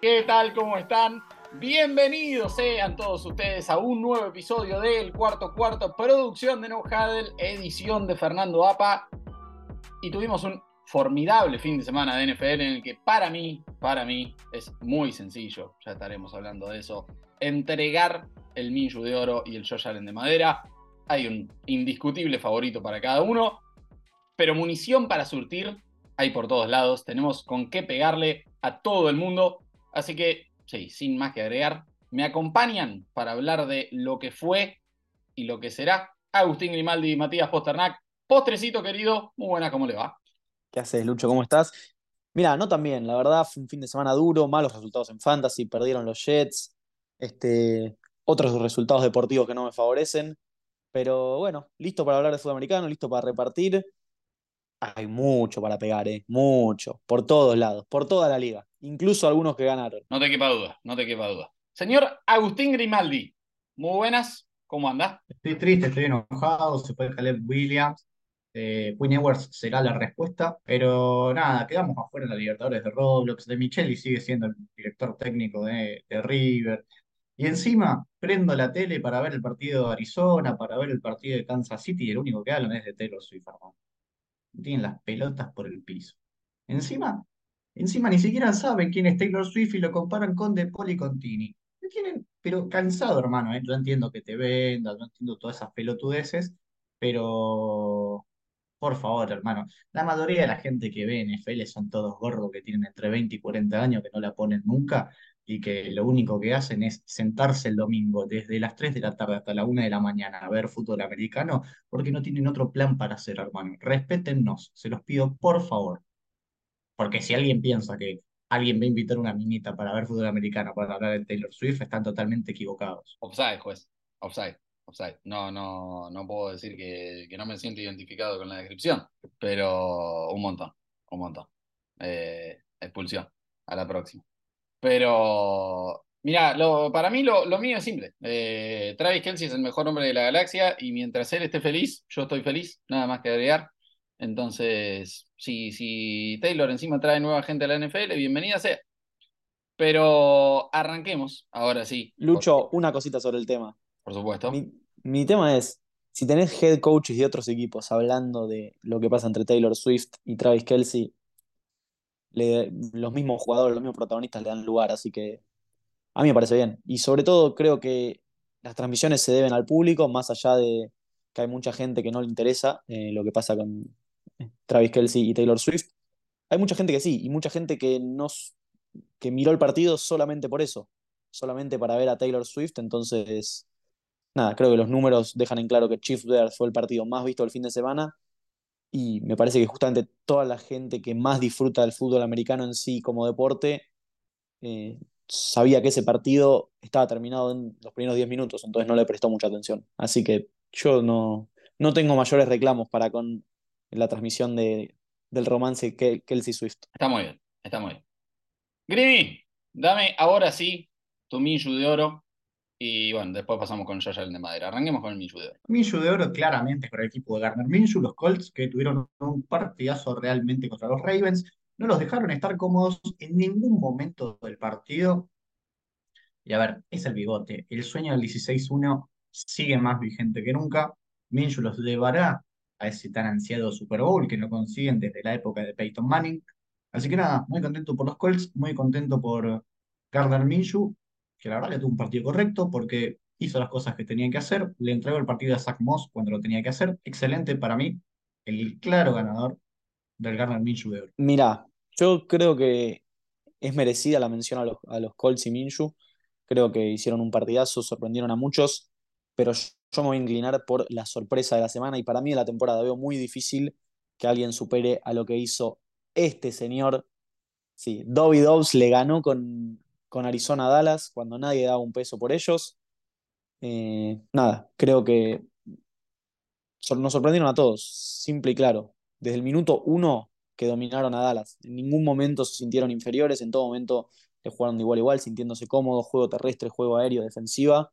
¿Qué tal? ¿Cómo están? Bienvenidos sean todos ustedes a un nuevo episodio del Cuarto Cuarto, producción de No Huddle, edición de Fernando Apa. Y tuvimos un formidable fin de semana de NFL en el que para mí, para mí, es muy sencillo, ya estaremos hablando de eso, entregar el Minshu de oro y el Josh Allen de madera. Hay un indiscutible favorito para cada uno, pero munición para surtir hay por todos lados. Tenemos con qué pegarle a todo el mundo. Así que, sí, sin más que agregar, me acompañan para hablar de lo que fue y lo que será Agustín Grimaldi y Matías Posternak. Postrecito querido, muy buena, ¿cómo le va? ¿Qué haces, Lucho? ¿Cómo estás? Mira, no tan bien, la verdad fue un fin de semana duro, malos resultados en Fantasy, perdieron los Jets, este, otros resultados deportivos que no me favorecen, pero bueno, listo para hablar de fútbol listo para repartir. Hay mucho para pegar, ¿eh? Mucho, por todos lados, por toda la liga incluso algunos que ganaron. No te quepa duda, no te quepa duda. Señor Agustín Grimaldi, muy buenas, ¿cómo anda? Estoy triste, estoy enojado, se fue Caleb Williams. Eh, Quinn Edwards será la respuesta, pero nada, quedamos afuera en la Libertadores de Roblox. De Micheli sigue siendo el director técnico de, de River. Y encima prendo la tele para ver el partido de Arizona, para ver el partido de Kansas City, y el único que hablan es de Taylor Swift, hermano. Tienen las pelotas por el piso. Encima, Encima ni siquiera saben quién es Taylor Swift y lo comparan con De Paul y con tienen, pero cansado, hermano, ¿eh? Yo entiendo que te vendas, no entiendo todas esas pelotudeces, pero por favor, hermano, la mayoría de la gente que ve NFL son todos gordos que tienen entre 20 y 40 años, que no la ponen nunca y que lo único que hacen es sentarse el domingo desde las 3 de la tarde hasta la 1 de la mañana a ver fútbol americano porque no tienen otro plan para hacer, hermano. Respétennos, se los pido por favor. Porque si alguien piensa que alguien va a invitar a una minita para ver fútbol americano para hablar de Taylor Swift, están totalmente equivocados. Offside, juez. Offside. Offside. No, no, no puedo decir que, no me siento identificado con la descripción, pero un montón, un montón. Eh, expulsión a la próxima. Pero, mira, lo, para mí lo, mío es simple. Eh, Travis Kelsey es el mejor hombre de la galaxia y mientras él esté feliz, yo estoy feliz, nada más que agregar. Entonces, si, si Taylor encima trae nueva gente a la NFL, bienvenida sea. Pero arranquemos, ahora sí. Lucho, una cosita sobre el tema. Por supuesto. Mi, tema es, si tenés head coaches de otros equipos hablando de lo que pasa entre Taylor Swift y Travis Kelsey, los mismos jugadores, los mismos protagonistas le dan lugar, así que a mí me parece bien. Y sobre todo creo que las transmisiones se deben al público, más allá de que hay mucha gente que no le interesa eh, lo que pasa con, Travis Kelsey y Taylor Swift. Hay mucha gente que sí, y mucha gente que, no, que miró el partido solamente por eso, solamente para ver a Taylor Swift. Entonces, nada, creo que los números dejan en claro que Chief Bear fue el partido más visto del fin de semana. Y me parece que justamente toda la gente que más disfruta del fútbol americano en sí como deporte eh, sabía que ese partido estaba terminado en los primeros 10 minutos, entonces no le prestó mucha atención. Así que yo no, no tengo mayores reclamos para con la transmisión de, del romance Kelsey Swift. Está muy bien, está muy bien. Grimi, dame ahora sí tu Minshu de oro. Y bueno, después pasamos con Josh Allen de madera. Arranquemos con el Minshu de oro. Minshu de oro claramente con el equipo de Garner Minshu, los Colts que tuvieron un partidazo realmente contra los Ravens. No los dejaron estar cómodos en ningún momento del partido. Y a ver, es el bigote. El sueño del 16-1 sigue más vigente que nunca. Minshu los llevará a ese tan ansiado Super Bowl que no consiguen desde la época de Peyton Manning. Así que nada, muy contento por los Colts, muy contento por Gardner Minshew, que la verdad que tuvo un partido correcto porque hizo las cosas que tenía que hacer, le entregó el partido a Zach Moss cuando lo tenía que hacer. Excelente para mí, el claro ganador del Gardner Minshew de oro. Mira, yo creo que es merecida la mención a los, a los Colts y Minshew. Creo que hicieron un partidazo, sorprendieron a muchos, pero yo me voy a inclinar por la sorpresa de la semana y para mí de la temporada veo muy difícil que alguien supere a lo que hizo este señor. Sí, Dobby Dobbs le ganó con, con Arizona Dallas cuando nadie daba un peso por ellos. Eh, nada, creo que nos sorprendieron a todos, simple y claro. Desde el minuto uno que dominaron a Dallas. En ningún momento se sintieron inferiores, en todo momento le jugaron de igual a igual, sintiéndose cómodos, juego terrestre, juego aéreo, defensiva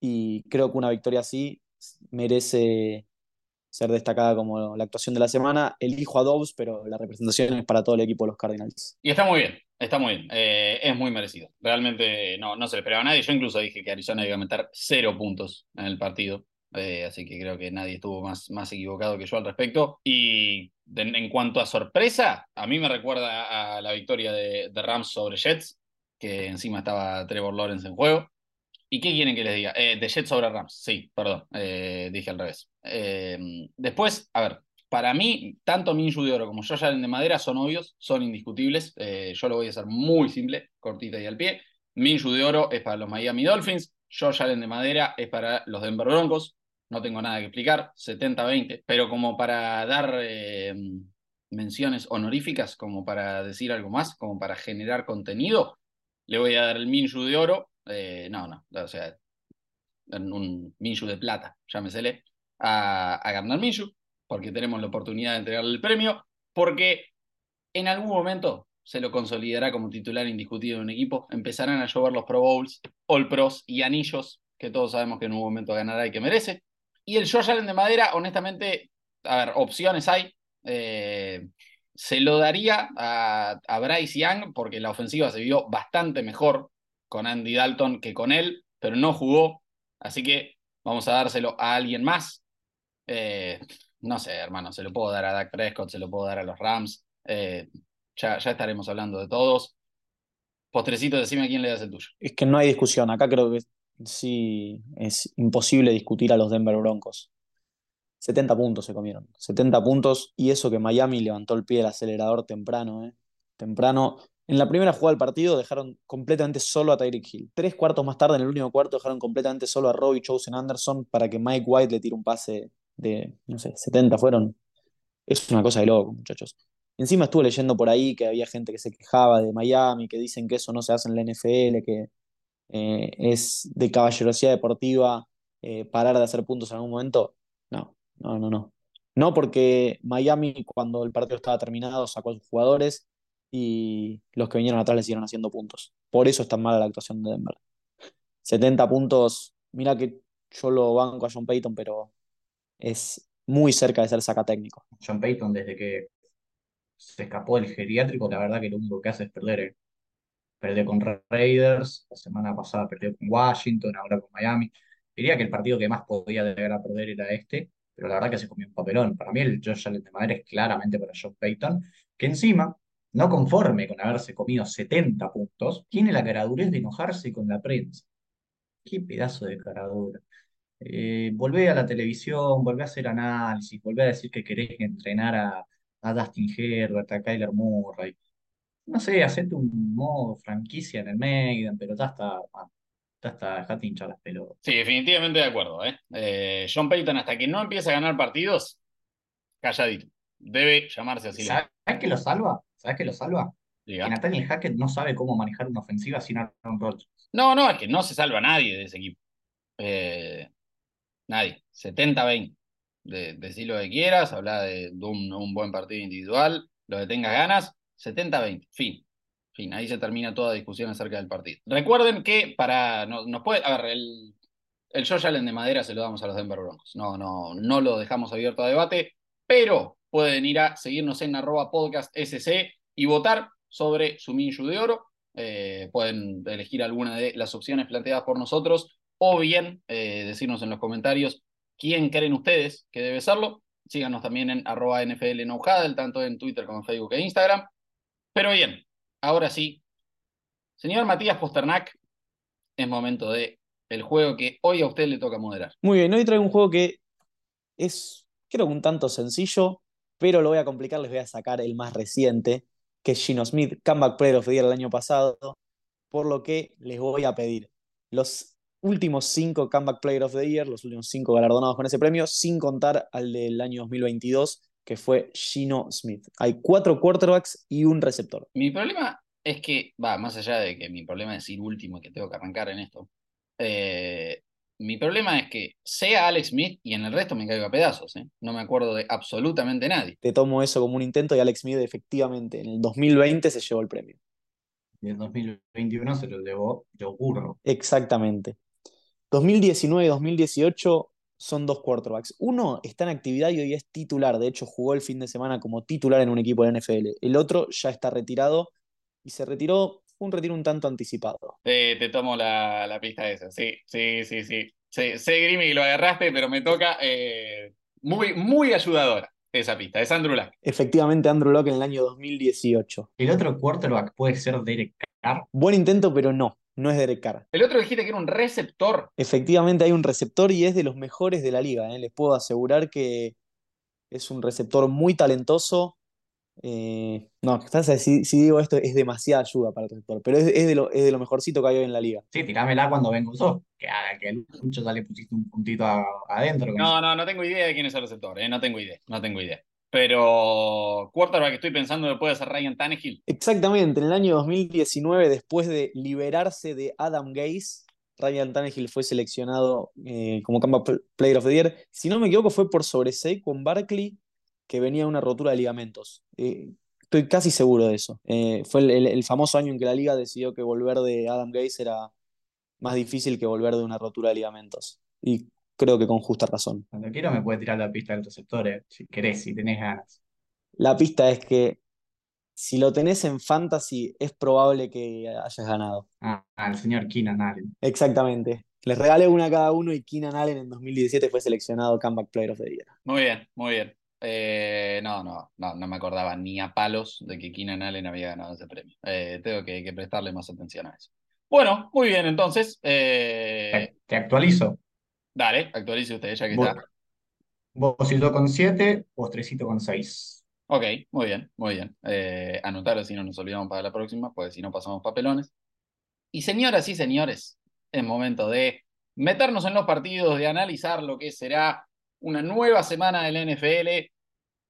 y creo que una victoria así merece ser destacada como la actuación de la semana. Elijo a Dobbs, pero la representación es para todo el equipo de los Cardinals. Y está muy bien, está muy bien. Eh, es muy merecido. Realmente no, no se le esperaba a nadie. Yo incluso dije que Arizona iba a meter cero puntos en el partido. Eh, así que creo que nadie estuvo más, más equivocado que yo al respecto. Y en cuanto a sorpresa, a mí me recuerda a la victoria de, de Rams sobre Jets, que encima estaba Trevor Lawrence en juego. ¿Y qué quieren que les diga? Eh, de Jets sobre Rams, sí, perdón, dije al revés. Después, a ver, para mí, tanto Minshew de Oro como Josh Allen de Madera son obvios, son indiscutibles. yo lo voy a hacer muy simple, cortita y al pie. Minshew de Oro es para los Miami Dolphins, Josh Allen de Madera es para los Denver Broncos. No tengo nada que explicar, 70-20, pero como para dar menciones honoríficas, como para decir algo más, como para generar contenido, le voy a dar el Minshew de Oro eh, no, no, o sea, un Minshu de plata, llámesele, a, a Minshew, porque tenemos la oportunidad de entregarle el premio, porque en algún momento se lo consolidará como titular indiscutido de un equipo, empezarán a llover los Pro Bowls, All Pros y anillos, que todos sabemos que en un momento ganará y que merece. Y el Josh Allen de madera, honestamente, a ver, opciones hay. Eh, se lo daría a, a Bryce Young porque la ofensiva se vio bastante mejor con Andy Dalton que con él, pero no jugó. Así que vamos a dárselo a alguien más. Eh, no sé, hermano, se lo puedo dar a Dak Prescott, se lo puedo dar a los Rams. Eh, ya, estaremos hablando de todos. Postrecito, decime a quién le das el tuyo. Es que no hay discusión. Acá creo que sí es imposible discutir a los Denver Broncos. 70 puntos se comieron. 70 puntos y eso que Miami levantó el pie del acelerador temprano. ¿eh? Temprano en la primera jugada del partido dejaron completamente solo a Tyreek Hill. Tres cuartos más tarde, en el último cuarto, dejaron completamente solo a Robbie Chosen Anderson para que Mike White le tire un pase de, no sé, 70 fueron. Es una cosa de loco, muchachos. Encima estuve leyendo por ahí que había gente que se quejaba de Miami, que dicen que eso no se hace en la NFL, que eh, es de caballerosidad deportiva eh, parar de hacer puntos en algún momento. No, no, no, no. No porque Miami, cuando el partido estaba terminado, sacó a sus jugadores y los que vinieron atrás le siguieron haciendo puntos. Por eso es tan mala la actuación de Denver. 70 puntos, mira que yo lo banco a John Payton, pero es muy cerca de ser saca técnico. John Payton, desde que se escapó del geriátrico, la verdad que lo único que hace es perder. Eh. Perdió con Raiders, la semana pasada perdió con Washington, ahora con Miami. Diría que el partido que más podía llegar a perder era este, pero la verdad que se comió un papelón. Para mí el Josh Allen de Madera es claramente para John Payton, que encima no conforme con haberse comido 70 puntos, tiene la caradurez de enojarse con la prensa. Qué pedazo de caradura. Eh, volvé a la televisión, volvé a hacer análisis, volvé a decir que querés entrenar a, a Dustin Herbert, a Kyler Murray. No sé, hacete un modo franquicia en el Maiden, pero ya está, ya está, dejate hinchar las pelotas. Sí, definitivamente de acuerdo. ¿eh? ¿eh? John Payton, hasta que no empiece a ganar partidos, calladito. Debe llamarse así. ¿Sabes qué lo salva? ¿Sabes qué lo salva? Que Nathaniel Hackett no sabe cómo manejar una ofensiva sin Aaron Rodgers. No, no, es que no se salva nadie de ese equipo. Eh, nadie. 70-20. De, decir lo que quieras, habla de, un, buen partido individual, lo que tengas ganas, 70-20. Fin. Fin. Ahí se termina toda discusión acerca del partido. Recuerden que para. No, nos puede. A ver, el, el Josh Allen de madera se lo damos a los Denver Broncos. No, no, no lo dejamos abierto a debate, pero pueden ir a seguirnos en arroba podcast y votar sobre su Minshu de oro. Eh, pueden elegir alguna de las opciones planteadas por nosotros o bien eh, decirnos en los comentarios quién creen ustedes que debe serlo. Síganos también en arroba NFL tanto en Twitter como en Facebook e Instagram. Pero bien, ahora sí, señor Matías Posternak, es momento de el juego que hoy a usted le toca moderar. Muy bien, hoy traigo un juego que es, creo un tanto sencillo, pero lo voy a complicar, les voy a sacar el más reciente, que es Gino Smith, Comeback Player of the el año pasado, por lo que les voy a pedir los últimos cinco Comeback Player of the Year, los últimos cinco galardonados con ese premio, sin contar al del año 2022, que fue Gino Smith. Hay cuatro quarterbacks y un receptor. Mi problema es que, va, más allá de que mi problema es ir último y que tengo que arrancar en esto, eh, mi problema es que sea Alex Smith y en el resto me caigo a pedazos. ¿eh? No me acuerdo de absolutamente nadie. Te tomo eso como un intento y Alex Smith efectivamente en el 2020 se llevó el premio. Y en 2021 se lo llevó Joe Burrow. Exactamente. 2019 y 2018 son dos quarterbacks. Uno está en actividad y hoy es titular, de hecho jugó el fin de semana como titular en un equipo de NFL. El otro ya está retirado y se retiró, fue un retiro un tanto anticipado. te tomo la, la pista esa, sí, sí, sí, sí. Sé, sé Grimy, lo agarraste, pero me toca eh, muy, muy ayudadora esa pista. Es Andrew Luck. Efectivamente, Andrew Luck en el año 2018. El otro quarterback puede ser Derek Carr. Buen intento, pero no. No es Derek Carr. El otro dijiste que era un receptor. Efectivamente hay un receptor y es de los mejores de la liga. ¿eh? Les puedo asegurar que es un receptor muy talentoso. Eh, no, si, si, digo esto es demasiada ayuda para el receptor, pero es, es, de lo, es de lo mejorcito que hay hoy en la liga. Sí, tirámela cuando vengo yo, que, que mucho ya le pusiste un puntito adentro. No, no, no tengo idea de quién es el receptor, ¿eh? no tengo idea, no tengo idea. Pero quarterback que estoy pensando que puede ser Ryan Tannehill. Exactamente, en el año 2019, después de liberarse de Adam Gase, Ryan Tannehill fue seleccionado eh, como Comeback Player of the Year. Si no me equivoco, fue por sobre con Barkley, que venía una rotura de ligamentos. Eh, estoy casi seguro de eso. Eh, fue el, el, famoso año en que la liga decidió que volver de Adam Gase era más difícil que volver de una rotura de ligamentos. Y creo que con justa razón. Cuando quiero me puede tirar la pista del receptor, eh, si querés, si tenés ganas. La pista es que si lo tenés en fantasy, es probable que hayas ganado. Ah, el señor Keenan Allen. Exactamente. Les regalé una a cada uno y Keenan Allen en 2017 fue seleccionado Comeback Player of the Year. Muy bien, muy bien. Eh, no, no, no, no me acordaba ni a palos de que Keenan Allen había ganado ese premio. Eh, tengo que, prestarle más atención a eso. Bueno, muy bien, entonces. te actualizo. Dale, actualice usted, ya que está. Vosito con 7, postrecito con 6. Ok, muy bien, muy bien. Eh, anotarlo si no nos olvidamos para la próxima, pues si no pasamos papelones. Y señoras y señores, es momento de meternos en los partidos, de analizar lo que será una nueva semana del NFL.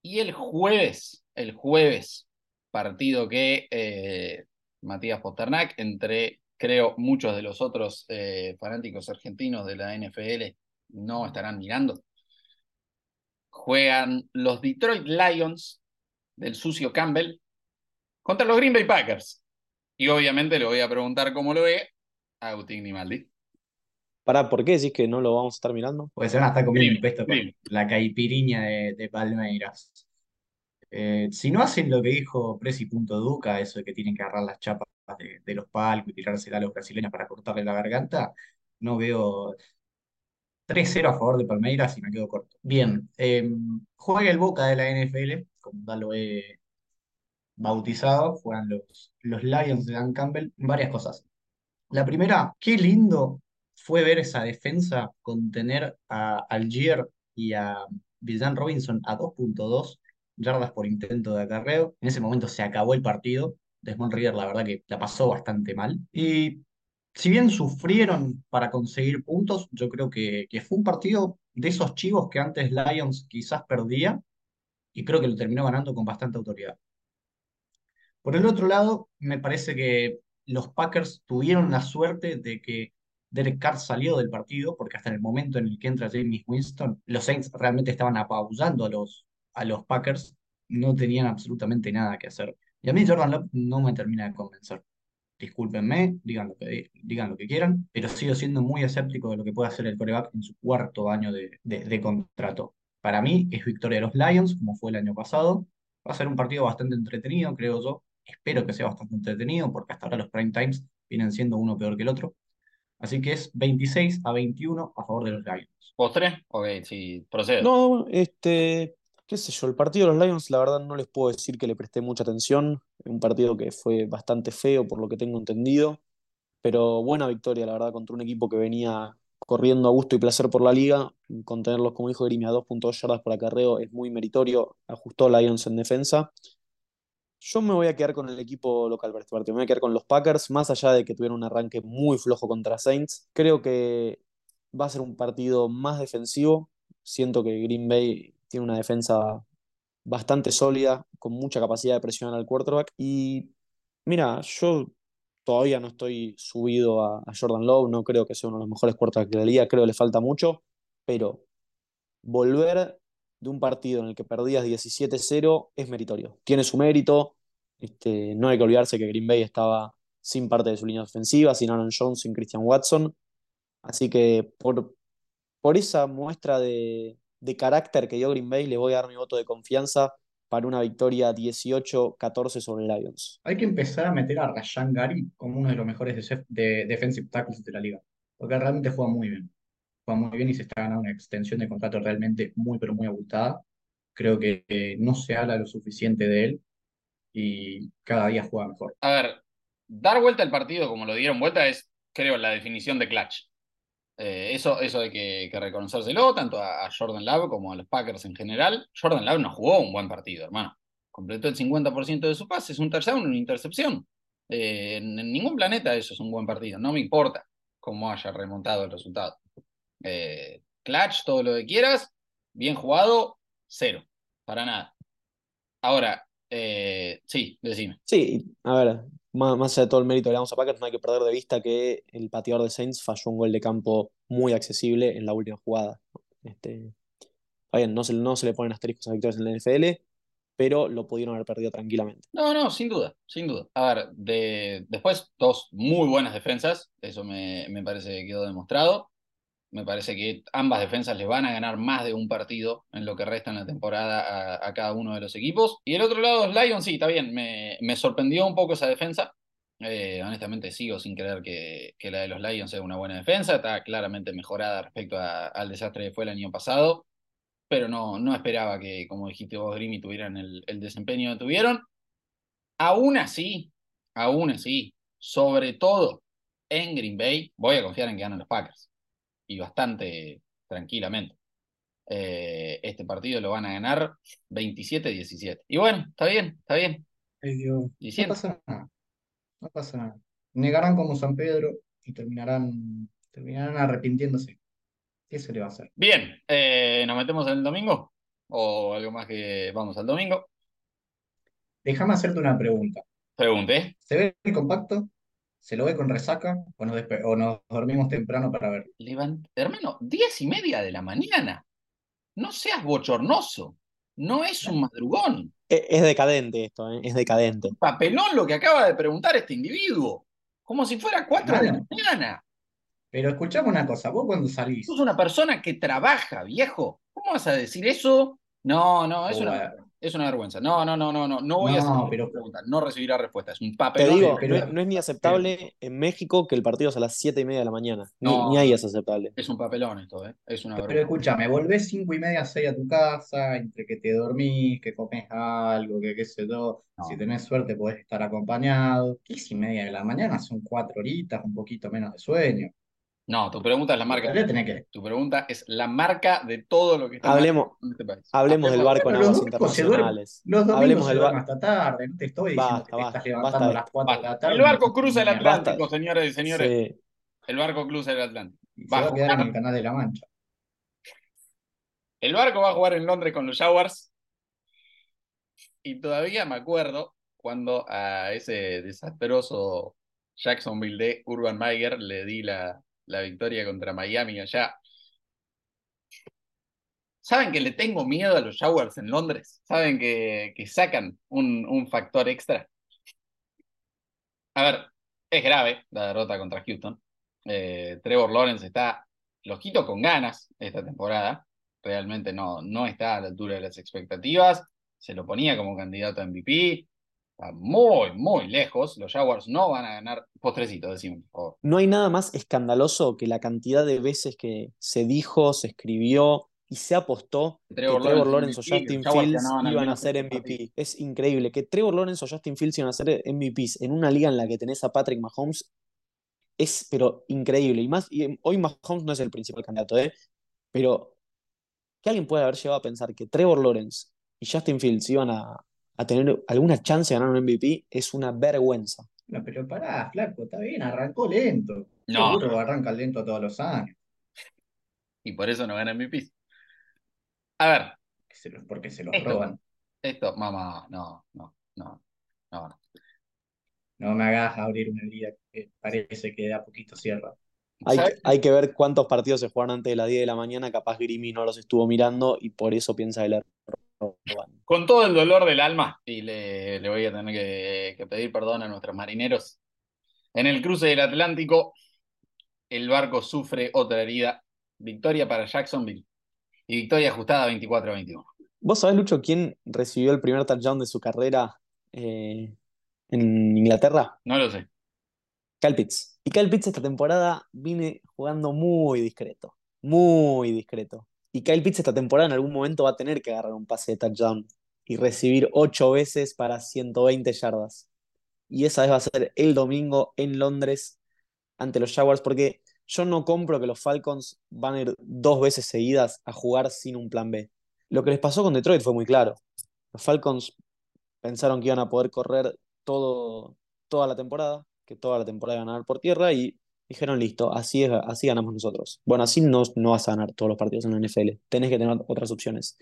Y el jueves, el jueves, partido que eh, Matías Posternak, entre creo muchos de los otros eh, fanáticos argentinos de la NFL no estarán mirando. Juegan los Detroit Lions del sucio Campbell contra los Green Bay Packers. Y obviamente le voy a preguntar cómo lo ve a Agustín Grimaldi. Para, ¿por qué decís que no lo vamos a estar mirando? Pues se van a estar comiendo un pesto con la caipiriña de, Palmeiras. Eh, si no hacen lo que dijo Presi.duca, eso de que tienen que agarrar las chapas de, los palcos y tirársela a los brasileños para cortarle la garganta, no veo 3-0 a favor de Palmeiras y me quedo corto. Bien, em, juega el Boca de la NFL, como ya lo he bautizado, juegan los, los Lions de Dan Campbell, varias cosas. La primera, qué lindo fue ver esa defensa contener a Algier y a Villan Robinson a 2.2 yardas por intento de acarreo. En ese momento se acabó el partido. Desmond Reader, la verdad que la pasó bastante mal. Y si bien sufrieron para conseguir puntos, yo creo que, fue un partido de esos chivos que antes Lions quizás perdía y creo que lo terminó ganando con bastante autoridad. Por el otro lado, me parece que los Packers tuvieron la suerte de que Derek Carr salió del partido, porque hasta en el momento en el que entra James Winston, los Saints realmente estaban apabullando a los, a los Packers, no tenían absolutamente nada que hacer. Y a mí Jordan Love no me termina de convencer. Discúlpenme, digan lo, que, digan lo que quieran, pero sigo siendo muy escéptico de lo que puede hacer el coreback en su cuarto año de, de, contrato. Para mí es victoria de los Lions, como fue el año pasado. Va a ser un partido bastante entretenido, creo yo. Espero que sea bastante entretenido, porque hasta ahora los prime times vienen siendo uno peor que el otro. Así que es 26 a 21 a favor de los Lions. ¿Postre? Ok, sí, procede. No, este, qué sé yo, el partido de los Lions, la verdad no les puedo decir que le presté mucha atención. Un partido que fue bastante feo, por lo que tengo entendido. Pero buena victoria, la verdad, contra un equipo que venía corriendo a gusto y placer por la liga. Contenerlos, como dijo Grimi, a 2.2 yardas por acarreo es muy meritorio. Ajustó Lions en defensa. Yo me voy a quedar con el equipo local para este partido. Me voy a quedar con los Packers, más allá de que tuvieron un arranque muy flojo contra Saints. Creo que va a ser un partido más defensivo. Siento que Green Bay tiene una defensa bastante sólida, con mucha capacidad de presionar al quarterback. Y mira, yo todavía no estoy subido a, Jordan Lowe, no creo que sea uno de los mejores quarterbacks de la liga, creo que le falta mucho, pero volver de un partido en el que perdías 17-0 es meritorio. Tiene su mérito. Este, no hay que olvidarse que Green Bay estaba sin parte de su línea ofensiva, sin Aaron Jones, sin Christian Watson. Así que por, por esa muestra de, de carácter que dio Green Bay, le voy a dar mi voto de confianza para una victoria 18-14 sobre Lions. Hay que empezar a meter a Rashan Gary como uno de los mejores de, de defensive tackles de la liga, porque realmente juega muy bien. Juega muy bien y se está ganando una extensión de contrato realmente muy, pero muy abultada. Creo que eh, no se habla lo suficiente de él y cada día juega mejor. A ver, dar vuelta al partido como lo dieron vuelta es, creo, la definición de clutch. Eh, eso, eso hay que, que, reconocérselo tanto a, Jordan Love como a los Packers en general. Jordan Love no jugó un buen partido, hermano. Completó el 50% de su pase, es un touchdown, una intercepción. Eh, en, ningún planeta eso es un buen partido. No me importa cómo haya remontado el resultado. Eh, clutch, todo lo que quieras, bien jugado, cero, para nada. Ahora, sí, decime. Sí, a ver, más, allá de todo el mérito que le damos a Packers, no hay que perder de vista que el pateador de Saints falló un gol de campo muy accesible en la última jugada. Este, bien, no se, no se le ponen asteriscos a victorias en la NFL, pero lo pudieron haber perdido tranquilamente. No, no, sin duda, sin duda. A ver, de, después dos muy buenas defensas, eso me, me parece que quedó demostrado. Me parece que ambas defensas les van a ganar más de un partido en lo que resta en la temporada a, cada uno de los equipos. Y el otro lado, Lions, sí, está bien. Me, me sorprendió un poco esa defensa. Eh, honestamente sigo sin creer que, que, la de los Lions sea una buena defensa. Está claramente mejorada respecto al desastre que fue el año pasado. Pero no, no esperaba que, como dijiste vos, Grimy, tuvieran el, el desempeño que tuvieron. Aún así, aún así, sobre todo en Green Bay, voy a confiar en que ganen los Packers y bastante tranquilamente. Eh, este partido lo van a ganar 27-17. Y bueno, está bien, está bien. no pasa nada. No pasa nada. Negarán como San Pedro y terminarán, terminarán arrepintiéndose. ¿Qué se le va a hacer? Bien, eh, ¿nos metemos en el domingo? ¿O algo más que vamos al domingo? Déjame hacerte una pregunta. Pregunte. ¿Se ve el compacto? ¿Se lo ve con resaca o nos, o nos dormimos temprano para verlo? Hermano, diez y media de la mañana. No seas bochornoso. No es un madrugón. E, es, decadente esto, ¿eh? es decadente. Papelón lo que acaba de preguntar este individuo. Como si fuera cuatro de la mañana. Pero escuchame una cosa, vos cuando salís. Sos una persona que trabaja, viejo. ¿Cómo vas a decir eso? No, no, es una es una vergüenza. No, no, no, no, no, no voy a hacer pero, pregunta, no recibirá respuesta. Es un papel. Te digo, no, es ni aceptable en México que el partido es a las 7 y media de la mañana. Ni, ahí es aceptable. Es un papelón esto, ¿eh? Es una vergüenza. Pero escúchame, volvés 5 y media, 6 a tu casa, entre que te dormís, que comes algo, que qué sé yo. Si tenés suerte, podés estar acompañado. 10 y media de la mañana son 4 horitas, un poquito menos de sueño. No, tu pregunta es la marca. Que... Tu pregunta es la marca de todo lo que está hablemos, en este país. Hablemos del barco en aguas internacionales. Los domingos hablemos del barco hasta tarde. No te estoy diciendo que estás levantando a las 4 de la tarde. El barco cruza el Atlántico, señores y señores. El barco cruza el Atlántico. va, a quedar en el canal de la Mancha. El barco va a jugar en Londres con los Jaguars. Y todavía me acuerdo cuando a ese desastroso Jacksonville de Urban Meyer le di la, la victoria contra Miami allá. ¿Saben que le tengo miedo a los Jaguars en Londres? ¿Saben que, que sacan un, un, factor extra? A ver, es grave la derrota contra Houston. Eh, Trevor Lawrence está loquito con ganas esta temporada. Realmente no, no está a la altura de las expectativas. Se lo ponía como candidato a MVP muy, muy lejos. Los Jaguars no van a ganar. Postrecito, decimos, por favor. No hay nada más escandaloso que la cantidad de veces que se dijo, se escribió y se apostó que Trevor Lawrence, o Justin Fields iban a ser MVP. Es increíble que Trevor Lawrence o Justin Fields iban a ser MVPs en una liga en la que tenés a Patrick Mahomes. Es, pero increíble. Y más, y hoy Mahomes no es el principal candidato, ¿eh? Pero que alguien puede haber llegado a pensar que Trevor Lawrence y Justin Fields iban a, a tener alguna chance de ganar un MVP es una vergüenza. No, pero pará, flaco, está bien, arrancó lento. No. Seguro arranca lento todos los años. Y por eso no gana MVP. A ver. porque se los roban. Esto, mamá, no, no, no, no. No me hagas abrir una liga que parece que da poquito cierra. Hay, hay, que ver cuántos partidos se jugaron antes de las 10 de la mañana, capaz Grimy no los estuvo mirando y por eso piensa el error. Con todo el dolor del alma, y le, voy a tener que, pedir perdón a nuestros marineros, en el cruce del Atlántico, el barco sufre otra herida Victoria para Jacksonville. Y victoria ajustada 24 a 21. ¿Vos sabés, Lucho, quién recibió el primer touchdown de su carrera eh, en Inglaterra? No lo sé. Pitts. Y Pitts esta temporada viene jugando muy discreto. Muy discreto. Y Kyle Pitts esta temporada en algún momento va a tener que agarrar un pase de touchdown y recibir ocho veces para 120 yardas. Y esa vez va a ser el domingo en Londres ante los Jaguars, porque yo no compro que los Falcons van a ir dos veces seguidas a jugar sin un plan B. Lo que les pasó con Detroit fue muy claro. Los Falcons pensaron que iban a poder correr todo, toda la temporada, que toda la temporada iban a ganar por tierra y dijeron, listo, así, es, así ganamos nosotros. Bueno, así no, no vas a ganar todos los partidos en la NFL. Tenés que tener otras opciones.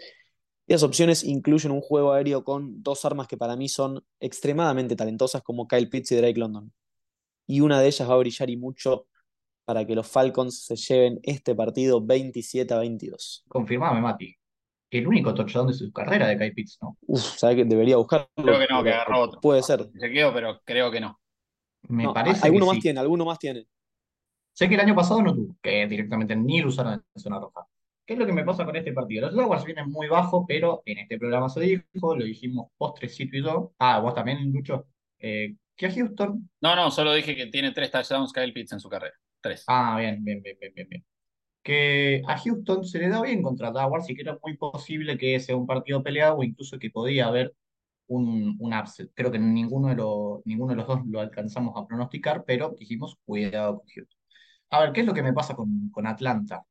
Y esas opciones incluyen un juego aéreo con dos armas que para mí son extremadamente talentosas como Kyle Pitts y Drake London. Y una de ellas va a brillar y mucho para que los Falcons se lleven este partido 27 a 22. Confirmame, Mati. El único touchdown de su carrera de Kyle Pitts, ¿no? Uf, ¿sabes que debería buscarlo? Creo que no, que agarró otro. Puede ser. Se quedó, pero creo que no. Me No, parece alguno que más sí. tiene, alguno más tiene. Sé que el año pasado no tuvo, que directamente ni lo usaron en zona roja. ¿Qué es lo que me pasa con este partido? Los Jaguars vienen muy bajo, pero en este programa se dijo, lo dijimos postrecito y todo. Ah, vos también, Lucho. Eh, que a Houston. No, no, solo dije que tiene tres touchdowns Kyle Pitts en su carrera. Tres. Ah, bien, bien, bien, bien, bien, bien. Que a Houston se le da bien contra Jaguars y que era muy posible que sea un partido peleado o incluso que podía haber un, un upset. Creo que ninguno de, los, ninguno de los dos lo alcanzamos a pronosticar, pero dijimos cuidado con Houston. A ver, ¿qué es lo que me pasa con, con Atlanta?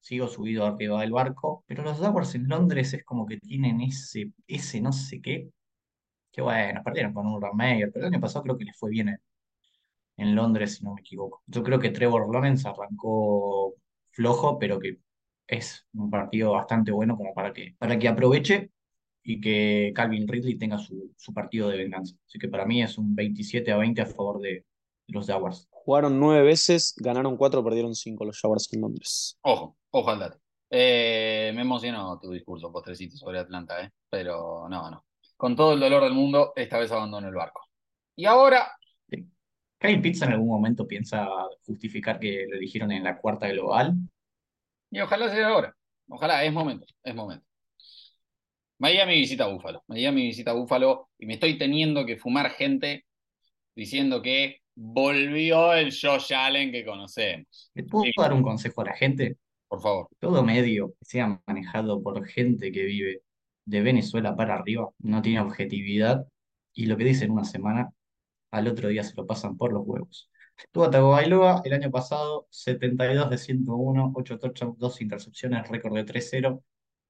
Sigo subido arriba del barco, pero los Jaguars en Londres es como que tienen ese, ese no sé qué, que bueno, perdieron con Urban Meyer, pero el año pasado creo que les fue bien en, en Londres, si no me equivoco. Yo creo que Trevor Lawrence arrancó flojo, pero que es un partido bastante bueno como para que, para que aproveche y que Calvin Ridley tenga su, su partido de venganza. Así que para mí es un 27 a 20 a favor de los Jaguars. Jugaron nueve veces, ganaron cuatro, perdieron cinco los Jaguars en Londres. Ojo, ojo al dato. Eh, me emocionó tu discurso postrecito sobre Atlanta, ¿eh? pero no, no. Con todo el dolor del mundo, esta vez abandono el barco. Y ahora, Sí. Kyle Pitts en algún momento piensa justificar que lo eligieron en la cuarta global. y ojalá sea ahora. Ojalá, es momento, es momento. Miami visita Búfalo. Miami visita Búfalo y me estoy teniendo que fumar gente diciendo que volvió el Josh Allen que conocemos. ¿Le puedo Sí. dar un consejo a la gente? Por favor. Todo medio que sea manejado por gente que vive de Venezuela para arriba no tiene objetividad y lo que dice en una semana, al otro día se lo pasan por los huevos. Tua Tagovailoa el año pasado 72 de 101, 8 touchdowns, 2 intercepciones, récord de 3-0.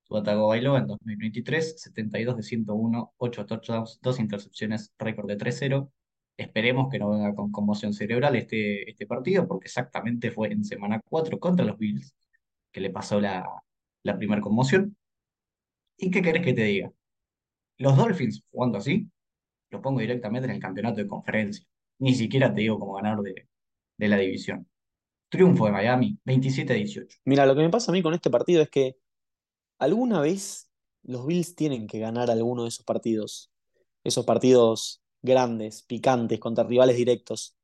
Tua Tagovailoa en 2023 72 de 101, 8 touchdowns, 2 intercepciones, récord de 3-0. Esperemos que no venga con conmoción cerebral este, este partido, porque exactamente fue en semana 4 contra los Bills que le pasó la, la primera conmoción. ¿Y qué querés que te diga? Los Dolphins jugando así, los pongo directamente en el campeonato de conferencia. Ni siquiera te digo como ganador de, de la división. Triunfo de Miami, 27 a 18. Mira, lo que me pasa a mí con este partido es que alguna vez los Bills tienen que ganar alguno de esos partidos. Esos partidos grandes, picantes, contra rivales directos.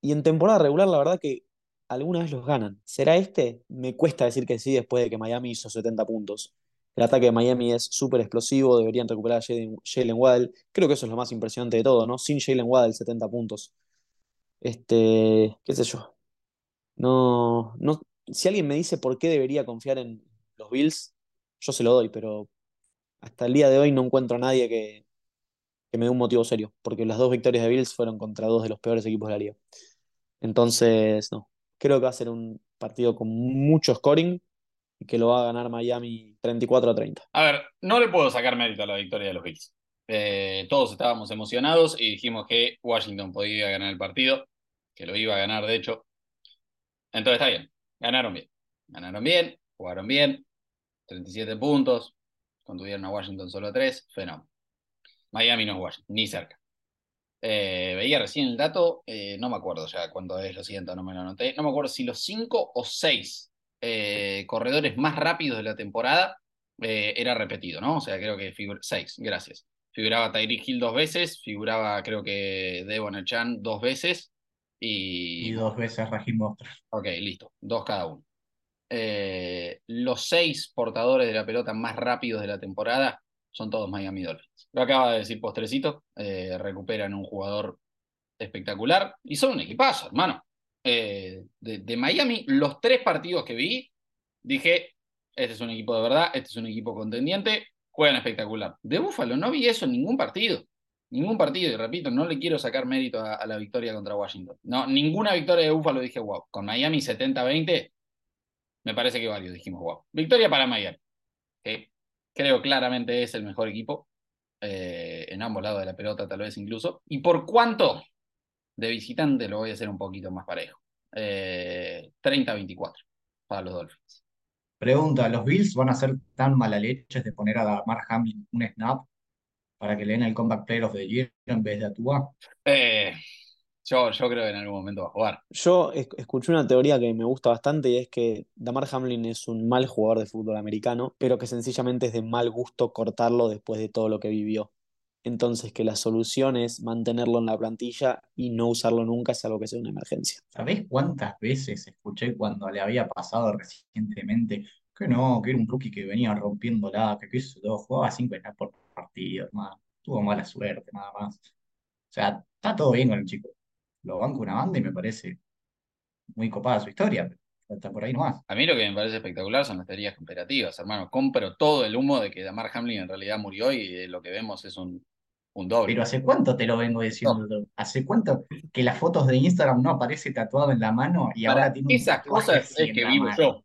Y en temporada regular, la verdad que alguna vez los ganan. ¿Será este? Me cuesta decir que sí después de que Miami hizo 70 puntos. El ataque de Miami es súper explosivo, deberían recuperar a Jalen Waddle. Creo que eso es lo más impresionante de todo, ¿no? Sin Jalen Waddle, 70 puntos. Este, qué sé yo. No, no, si alguien me dice por qué debería confiar en los Bills, yo se lo doy, pero hasta el día de hoy no encuentro a nadie que, que me dé un motivo serio, porque las dos victorias de Bills fueron contra dos de los peores equipos de la liga. Entonces, no, creo que va a ser un partido con mucho scoring y que lo va a ganar Miami 34 a 30. A ver, no le puedo sacar mérito a la victoria de los Bills. Eh, todos estábamos emocionados y dijimos que Washington podía ganar el partido, que lo iba a ganar, de hecho. Entonces está bien, ganaron bien. Ganaron bien, jugaron bien, 37 puntos, contuvieron a Washington solo 3, fenómeno. Miami no es Washington, ni cerca. Eh, veía recién el dato, eh, no me acuerdo ya cuándo es, lo siento, no me lo anoté. No me acuerdo si los 5 o 6 corredores más rápidos de la temporada eh, era repetido, ¿no? O sea, creo que figura 6, gracias. Figuraba Tyreek Hill dos veces, figuraba creo que Devon Chan dos veces y... Y dos veces Raheem Mostert. Ok, listo, dos cada uno. eh, los seis portadores de la pelota más rápidos de la temporada son todos Miami Dolphins. Lo acaba de decir Postrecito, eh, recuperan un jugador espectacular y son un equipazo, hermano. Eh, de, de, Miami, los tres partidos que vi, dije, este es un equipo de verdad, este es un equipo contendiente, juegan espectacular. De Búfalo no vi eso en ningún partido. Ningún partido, y repito, no le quiero sacar mérito a, la victoria contra Washington. No, ninguna victoria de Búfalo dije, wow. Con Miami 70-20, me parece que varios dijimos, wow. Victoria para Miami. Creo claramente es el mejor equipo. Eh, en ambos lados de la pelota, tal vez incluso. ¿Y por cuánto? De visitante lo voy a hacer un poquito más parejo. Eh, 30-24 para los Dolphins. Pregunta, ¿los Bills van a ser tan mala leche de poner a Mark Hamlin un snap para que le den el Comeback Player of the Year en vez de Atua? Eh, yo, yo creo que en algún momento va a jugar. Yo escuché una teoría que me gusta bastante y es que Damar Hamlin es un mal jugador de fútbol americano, pero que sencillamente es de mal gusto cortarlo después de todo lo que vivió. Entonces que la solución es mantenerlo en la plantilla y no usarlo nunca, salvo que sea una emergencia. ¿Sabés cuántas veces escuché cuando le había pasado recientemente que no, que era un rookie que venía rompiéndola, que quiso todo, jugaba cinco snaps por partido, hermano. Tuvo mala suerte, nada más. O sea, está todo bien con el chico. Lo banco una banda y me parece muy copada su historia, está por ahí nomás. A mí lo que me parece espectacular son las teorías comparativas, hermano. Compro todo el humo de que Damar Hamlin en realidad murió y lo que vemos es un, un doble. Pero ¿hace cuánto te lo vengo diciendo? No. ¿Hace cuánto que las fotos de Instagram no aparece tatuado en la mano y Para ahora tiene un Esas cosas es que vivo mano? yo.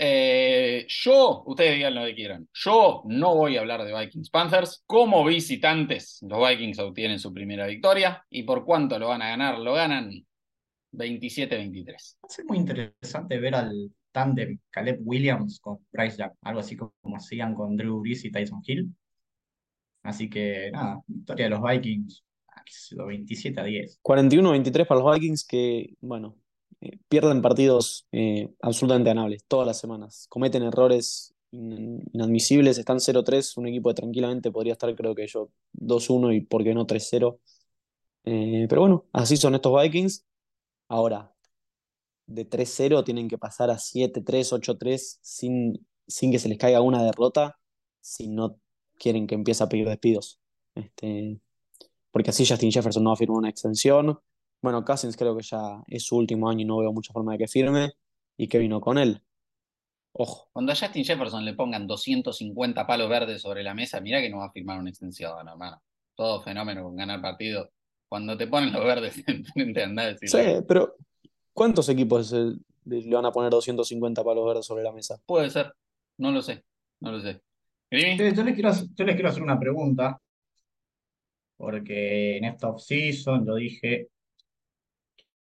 Eh, yo, ustedes digan lo que quieran, yo no voy a hablar de Vikings Panthers. Como visitantes, los Vikings obtienen su primera victoria. ¿Y por cuánto lo van a ganar? Lo ganan 27-23. Va a ser muy interesante ver al tándem Caleb Williams con Bryce Young, algo así como hacían con Drew Brees y Tyson Hill. Así que nada, victoria de los Vikings, ah, qué sé yo, 27 a 10. 41-23 para los Vikings que, bueno, eh, pierden partidos eh, absolutamente ganables todas las semanas. Cometen errores in- inadmisibles, están 0-3, un equipo que tranquilamente podría estar, creo que yo, 2-1 y por qué no 3-0. Eh, pero bueno, así son estos Vikings. Ahora, de 3-0 tienen que pasar a 7-3, 8-3 sin, sin que se les caiga una derrota si no quieren que empiece a pedir despidos. Este, porque así Justin Jefferson no va a una extensión. Bueno, Cousins creo que ya es su último año y no veo mucha forma de que firme. ¿Y qué vino con él? Ojo. Cuando a Justin Jefferson le pongan 250 palos verdes sobre la mesa, mira que no va a firmar una extensión, hermano. Todo fenómeno con ganar partido. Cuando te ponen los verdes enfrente, andá a decir. Sí, pero ¿cuántos equipos le van a poner 250 palos verdes sobre la mesa? Puede ser, no lo sé, no lo sé. Grimi, Yo, yo les quiero, hacer- yo les quiero hacer una pregunta, porque en esta offseason lo dije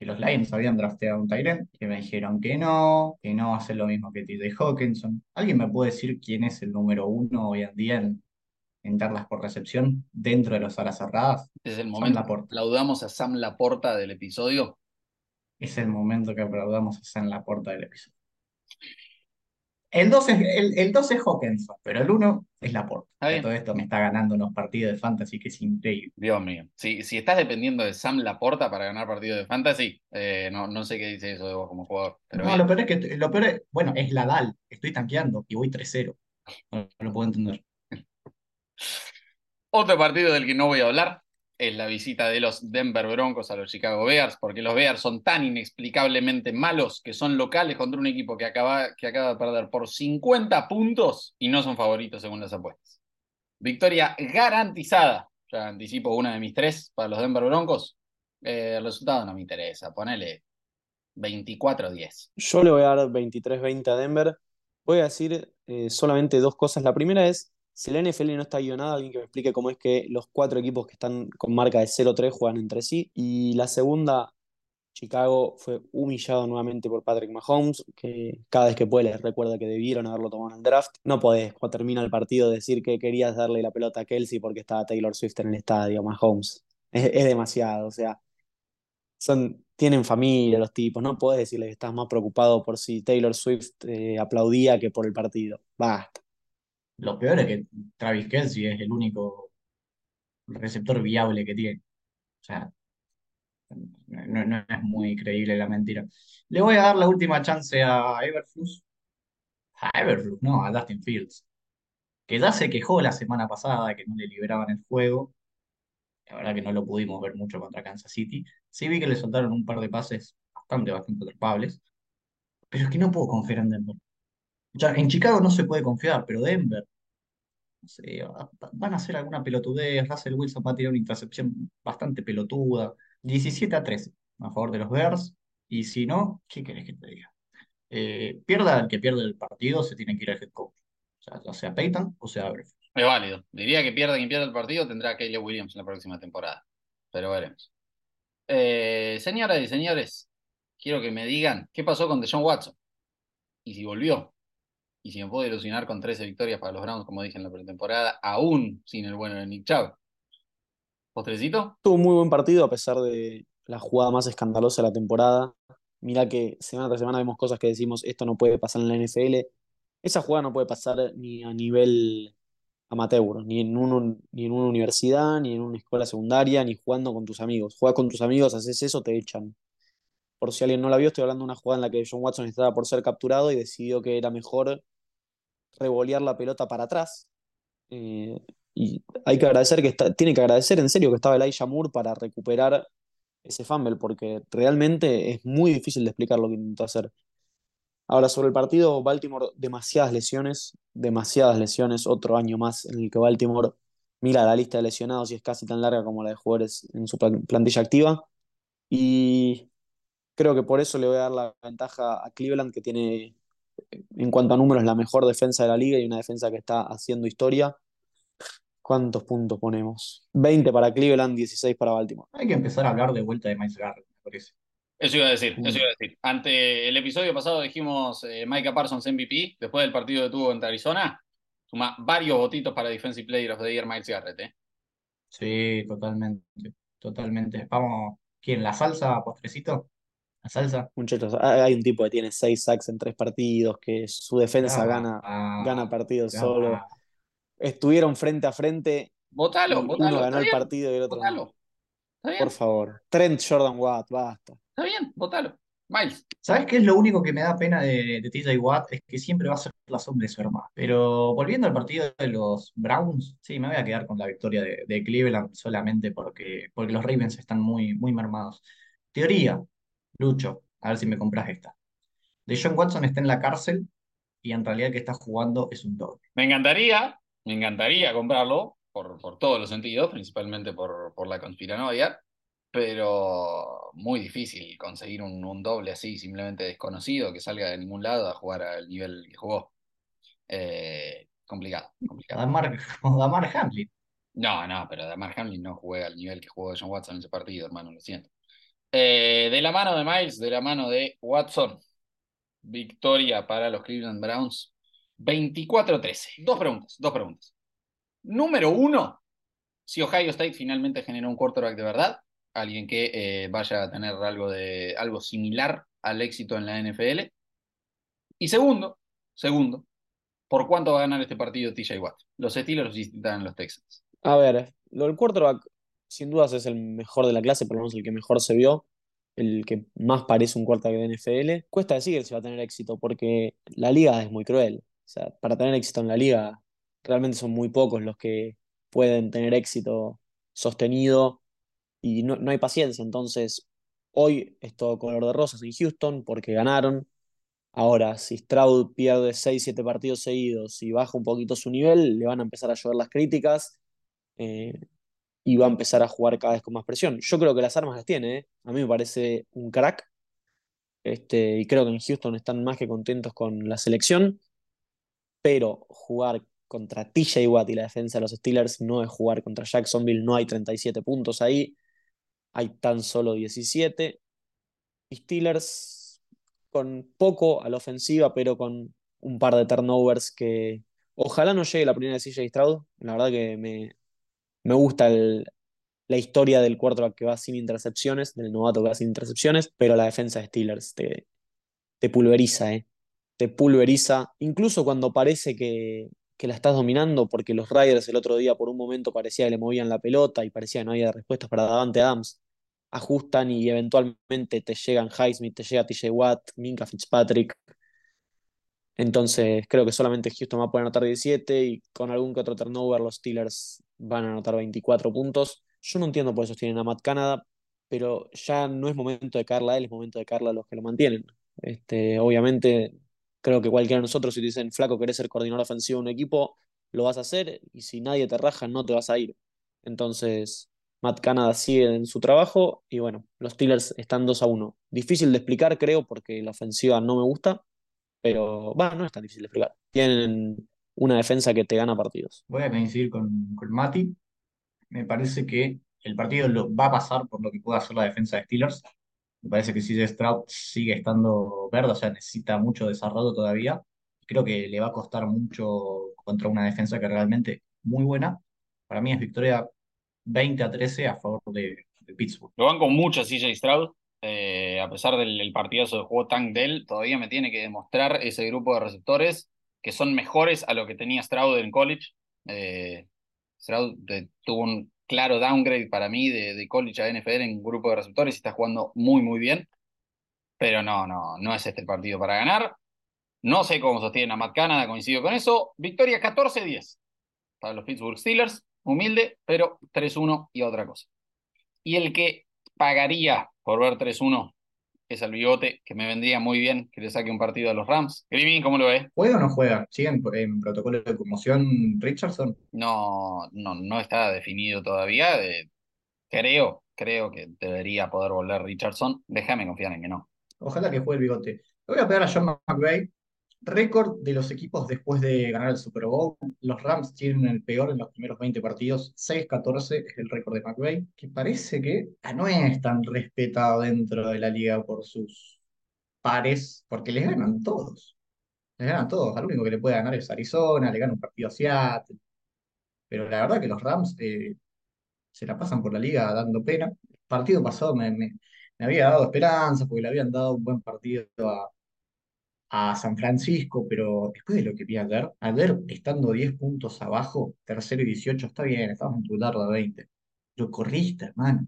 que los Lions habían drafteado un Tyrant, que me dijeron que no, que no hace lo mismo que TJ Hawkinson. ¿Alguien me puede decir quién es el número uno hoy en día en, en darlas por recepción dentro de los alas cerradas? es el Sam momento. Laporta. Aplaudamos a Sam Laporta del episodio. Es el momento que aplaudamos a Sam Laporta del episodio. El 2 es, el, el dos es Hawkinson, pero el 1 es bien. Todo esto me está ganando unos partidos de fantasy que es increíble. Dios mío. Si, si estás dependiendo de Sam Laporta para ganar partidos de fantasy, eh, no, no sé qué dice eso de vos como jugador. Pero No, bien. lo peor es que, lo peor es, bueno, es la DAL, estoy tanqueando y voy 3-0. No, no lo puedo entender. Otro partido del que no voy a hablar es la visita de los Denver Broncos a los Chicago Bears, porque los Bears son tan inexplicablemente malos que son locales contra un equipo que acaba, que acaba de perder por 50 puntos y no son favoritos según las apuestas. Victoria garantizada. Ya anticipo una de mis tres para los Denver Broncos. Eh, el resultado no me interesa. Ponele 24-10. Yo le voy a dar 23-20 a Denver. Voy a decir eh, solamente dos cosas. La primera es, si la NFL no está guionada, alguien que me explique cómo es que los cuatro equipos que están con marca de 0-3 juegan entre sí. Y la segunda, Chicago fue humillado nuevamente por Patrick Mahomes, que cada vez que puede les recuerda que debieron haberlo tomado en el draft. No podés, cuando termina el partido, decir que querías darle la pelota a Kelsey porque estaba Taylor Swift en el estadio, Mahomes. Es, demasiado, o sea, son, tienen familia los tipos, no podés decirle que estás más preocupado por si Taylor Swift eh, aplaudía que por el partido. Basta. Lo peor es que Travis Kelce es el único receptor viable que tiene. O sea, No, no es muy creíble la mentira. Le voy a dar la última chance a Everflux. A Everflux, no, a Dustin Fields. Que ya se quejó la semana pasada que no le liberaban el juego. La verdad que no lo pudimos ver mucho contra Kansas City. Sí vi que le soltaron un par de pases bastante, bastante atrapables. Pero es que no puedo confiar en Denver. En Chicago no se puede confiar, pero Denver, no sé, va- van a hacer alguna pelotudez. Russell Wilson va a tirar una intercepción bastante pelotuda. 17 a 13 a favor de los Bears. Y si no, ¿qué querés que te diga? Eh, pierda el que pierde el partido, se tiene que ir al head coach. O sea, ya sea Peyton o sea Everett. Es válido. Diría que pierda quien pierda el partido tendrá a Williams en la próxima temporada. Pero veremos. Eh, señoras y señores, quiero que me digan qué pasó con Deshaun Watson. Y si volvió. Y si me puedo ilusionar con 13 victorias para los Browns, como dije en la pretemporada, aún sin el bueno de Nick Chubb. ¿Postrecito? Tuvo un muy buen partido a pesar de la jugada más escandalosa de la temporada. Mira que semana tras semana vemos cosas que decimos, esto no puede pasar en la NFL. Esa jugada no puede pasar ni a nivel amateur, ni en, un- ni en una universidad, ni en una escuela secundaria, ni jugando con tus amigos. Juegas con tus amigos, haces eso, te echan. Por si alguien no la vio, estoy hablando de una jugada en la que John Watson estaba por ser capturado y decidió que era mejor revolear la pelota para atrás. Eh, y hay que agradecer que está, tiene que agradecer en serio que estaba Elijah Moore para recuperar ese fumble, porque realmente es muy difícil de explicar lo que intentó hacer. Ahora, sobre el partido, Baltimore, demasiadas lesiones, demasiadas lesiones, otro año más en el que Baltimore mira la lista de lesionados y es casi tan larga como la de jugadores en su plan- plantilla activa. Y creo que por eso le voy a dar la ventaja a Cleveland, que tiene, en cuanto a números, la mejor defensa de la liga y una defensa que está haciendo historia. ¿Cuántos puntos ponemos? 20 para Cleveland, 16 para Baltimore. Hay que empezar a hablar de vuelta de Miles Garrett, me parece. Eso iba a decir, Mm. eso iba a decir. Ante el episodio pasado dijimos eh, Micah Parsons MVP, después del partido que tuvo contra Arizona, suma varios votitos para Defensive Player of the Year Miles Garrett. ¿eh? Sí, totalmente. Totalmente. Vamos, ¿quién? ¿La salsa, postrecito? ¿La salsa? Muchachos, hay un tipo que tiene 6 sacks en 3 partidos, que su defensa gana, gana partidos solo. Estuvieron frente a frente Votalo, uno votalo. ganó Está el bien, partido y el otro votalo. Por favor. Trent Jordan Watt, basta. está bien, votalo. Miles. ¿Sabes qué es lo único que me da pena de, de TJ Watt? Es que siempre va a ser la sombra de su hermano. Pero volviendo al partido de los Browns, sí, me voy a quedar con la victoria de, de Cleveland solamente porque, porque los Ravens están muy, muy mermados. Teoría, Lucho, a ver si me compras esta. De John Watson está en la cárcel y en realidad el que está jugando es un doble. Me encantaría, me encantaría comprarlo por, por todos los sentidos, principalmente por, por la conspiranoia, pero muy difícil conseguir un, un doble así, simplemente desconocido, que salga de ningún lado a jugar al nivel que jugó. Eh, complicado, complicado. Damar, Damar Hamlin. No, no, pero Damar Hamlin no juega al nivel que jugó John Watson en ese partido, hermano, lo siento. Eh, de la mano de Miles, de la mano de Watson, victoria para los Cleveland Browns, 24-13. Dos preguntas, dos preguntas. Número uno, si Ohio State finalmente generó un quarterback de verdad, alguien que eh, vaya a tener algo, de, algo similar al éxito en la NFL. Y segundo, segundo, ¿por cuánto va a ganar este partido TJ Watt? Los Steelers visitan los Texans. A ver, lo del quarterback, sin dudas es el mejor de la clase, por lo menos el que mejor se vio, el que más parece un quarterback de NFL. Cuesta decir si va a tener éxito, porque la liga es muy cruel. O sea, para tener éxito en la liga, realmente son muy pocos los que pueden tener éxito sostenido y no, no hay paciencia. Entonces, hoy es todo color de rosas en Houston porque ganaron. Ahora, si Stroud pierde 6, 7 partidos seguidos y baja un poquito su nivel, le van a empezar a llover las críticas eh, y va a empezar a jugar cada vez con más presión. Yo creo que las armas las tiene, ¿eh? A mí me parece un crack. Este, y creo que en Houston están más que contentos con la selección. Pero jugar contra TJ Watt y la defensa de los Steelers no es jugar contra Jacksonville. No hay 37 puntos ahí. Hay tan solo 17. Y Steelers con poco a la ofensiva, pero con un par de turnovers que ojalá no llegue la primera de CJ Stroud. La verdad que me, me gusta la historia del quarterback que va sin intercepciones, del novato que va sin intercepciones, pero la defensa de Steelers te, te pulveriza, ¿eh? Te pulveriza, incluso cuando parece que, que la estás dominando, porque los Riders el otro día por un momento parecía que le movían la pelota y parecía que no había respuestas para Davante Adams. ajustan y eventualmente te llegan Highsmith, te llega TJ Watt, Minka Fitzpatrick. Entonces creo que solamente Houston va a poder anotar 17 y con algún que otro turnover los Steelers van a anotar 24 puntos. Yo no entiendo por eso tienen a Matt Canada, pero ya no es momento de caerla a él, es momento de caerla a los que lo mantienen. Este, obviamente, creo que cualquiera de nosotros, si te dicen, flaco, querés ser coordinador ofensivo de un equipo, lo vas a hacer y si nadie te raja, no te vas a ir. Entonces, Matt Canada sigue en su trabajo y bueno, los Steelers están 2 a 1. Difícil de explicar, creo, porque la ofensiva no me gusta, pero bueno, no es tan difícil de explicar. Tienen una defensa que te gana partidos. Voy a coincidir con, con Mati. Me parece que el partido lo, va a pasar por lo que pueda hacer la defensa de Steelers. Me parece que CJ Stroud sigue estando verde, o sea, necesita mucho desarrollo todavía. Creo que le va a costar mucho contra una defensa que realmente muy buena. Para mí es victoria 20 a 13 a favor de, de Pittsburgh. Lo van con mucho CJ Stroud. Eh, a pesar del el partidazo de juego Tank Dell, todavía me tiene que demostrar ese grupo de receptores que son mejores a lo que tenía Stroud en college. Eh, Stroud eh, tuvo un claro downgrade para mí de, de college a NFL en grupo de receptores y está jugando muy, muy bien. Pero no, no, no es este el partido para ganar. No sé cómo sostienen a Matt Canada, coincido con eso. Victoria 14-10 para los Pittsburgh Steelers. Humilde, pero 3-1 y otra cosa. Y el que pagaría por ver 3-1 es el bigote, que me vendría muy bien que le saque un partido a los Rams. Grimin, ¿cómo lo ves? ¿Juega o no juega? ¿Siguen en protocolo de conmoción Richardson? No, no, no está definido todavía. Creo, creo que debería poder volver Richardson. Déjame confiar en que no. Ojalá que juegue el bigote. Le voy a pegar a John McVay. Récord de los equipos después de ganar el Super Bowl. Los Rams tienen el peor en los primeros 20 partidos. 6-14 es el récord de McVay, que parece que no es tan respetado dentro de la liga por sus pares, porque les ganan todos. Les ganan todos. Al único que le puede ganar es Arizona, le gana un partido a Seattle. Pero la verdad que los Rams eh, se la pasan por la liga dando pena. El partido pasado me, me, me había dado esperanza porque le habían dado un buen partido a, a San Francisco, pero después de lo que vi ayer, ayer estando 10 puntos abajo, tercero y 18, está bien, estamos en tu tarde 20. Lo corriste, hermano.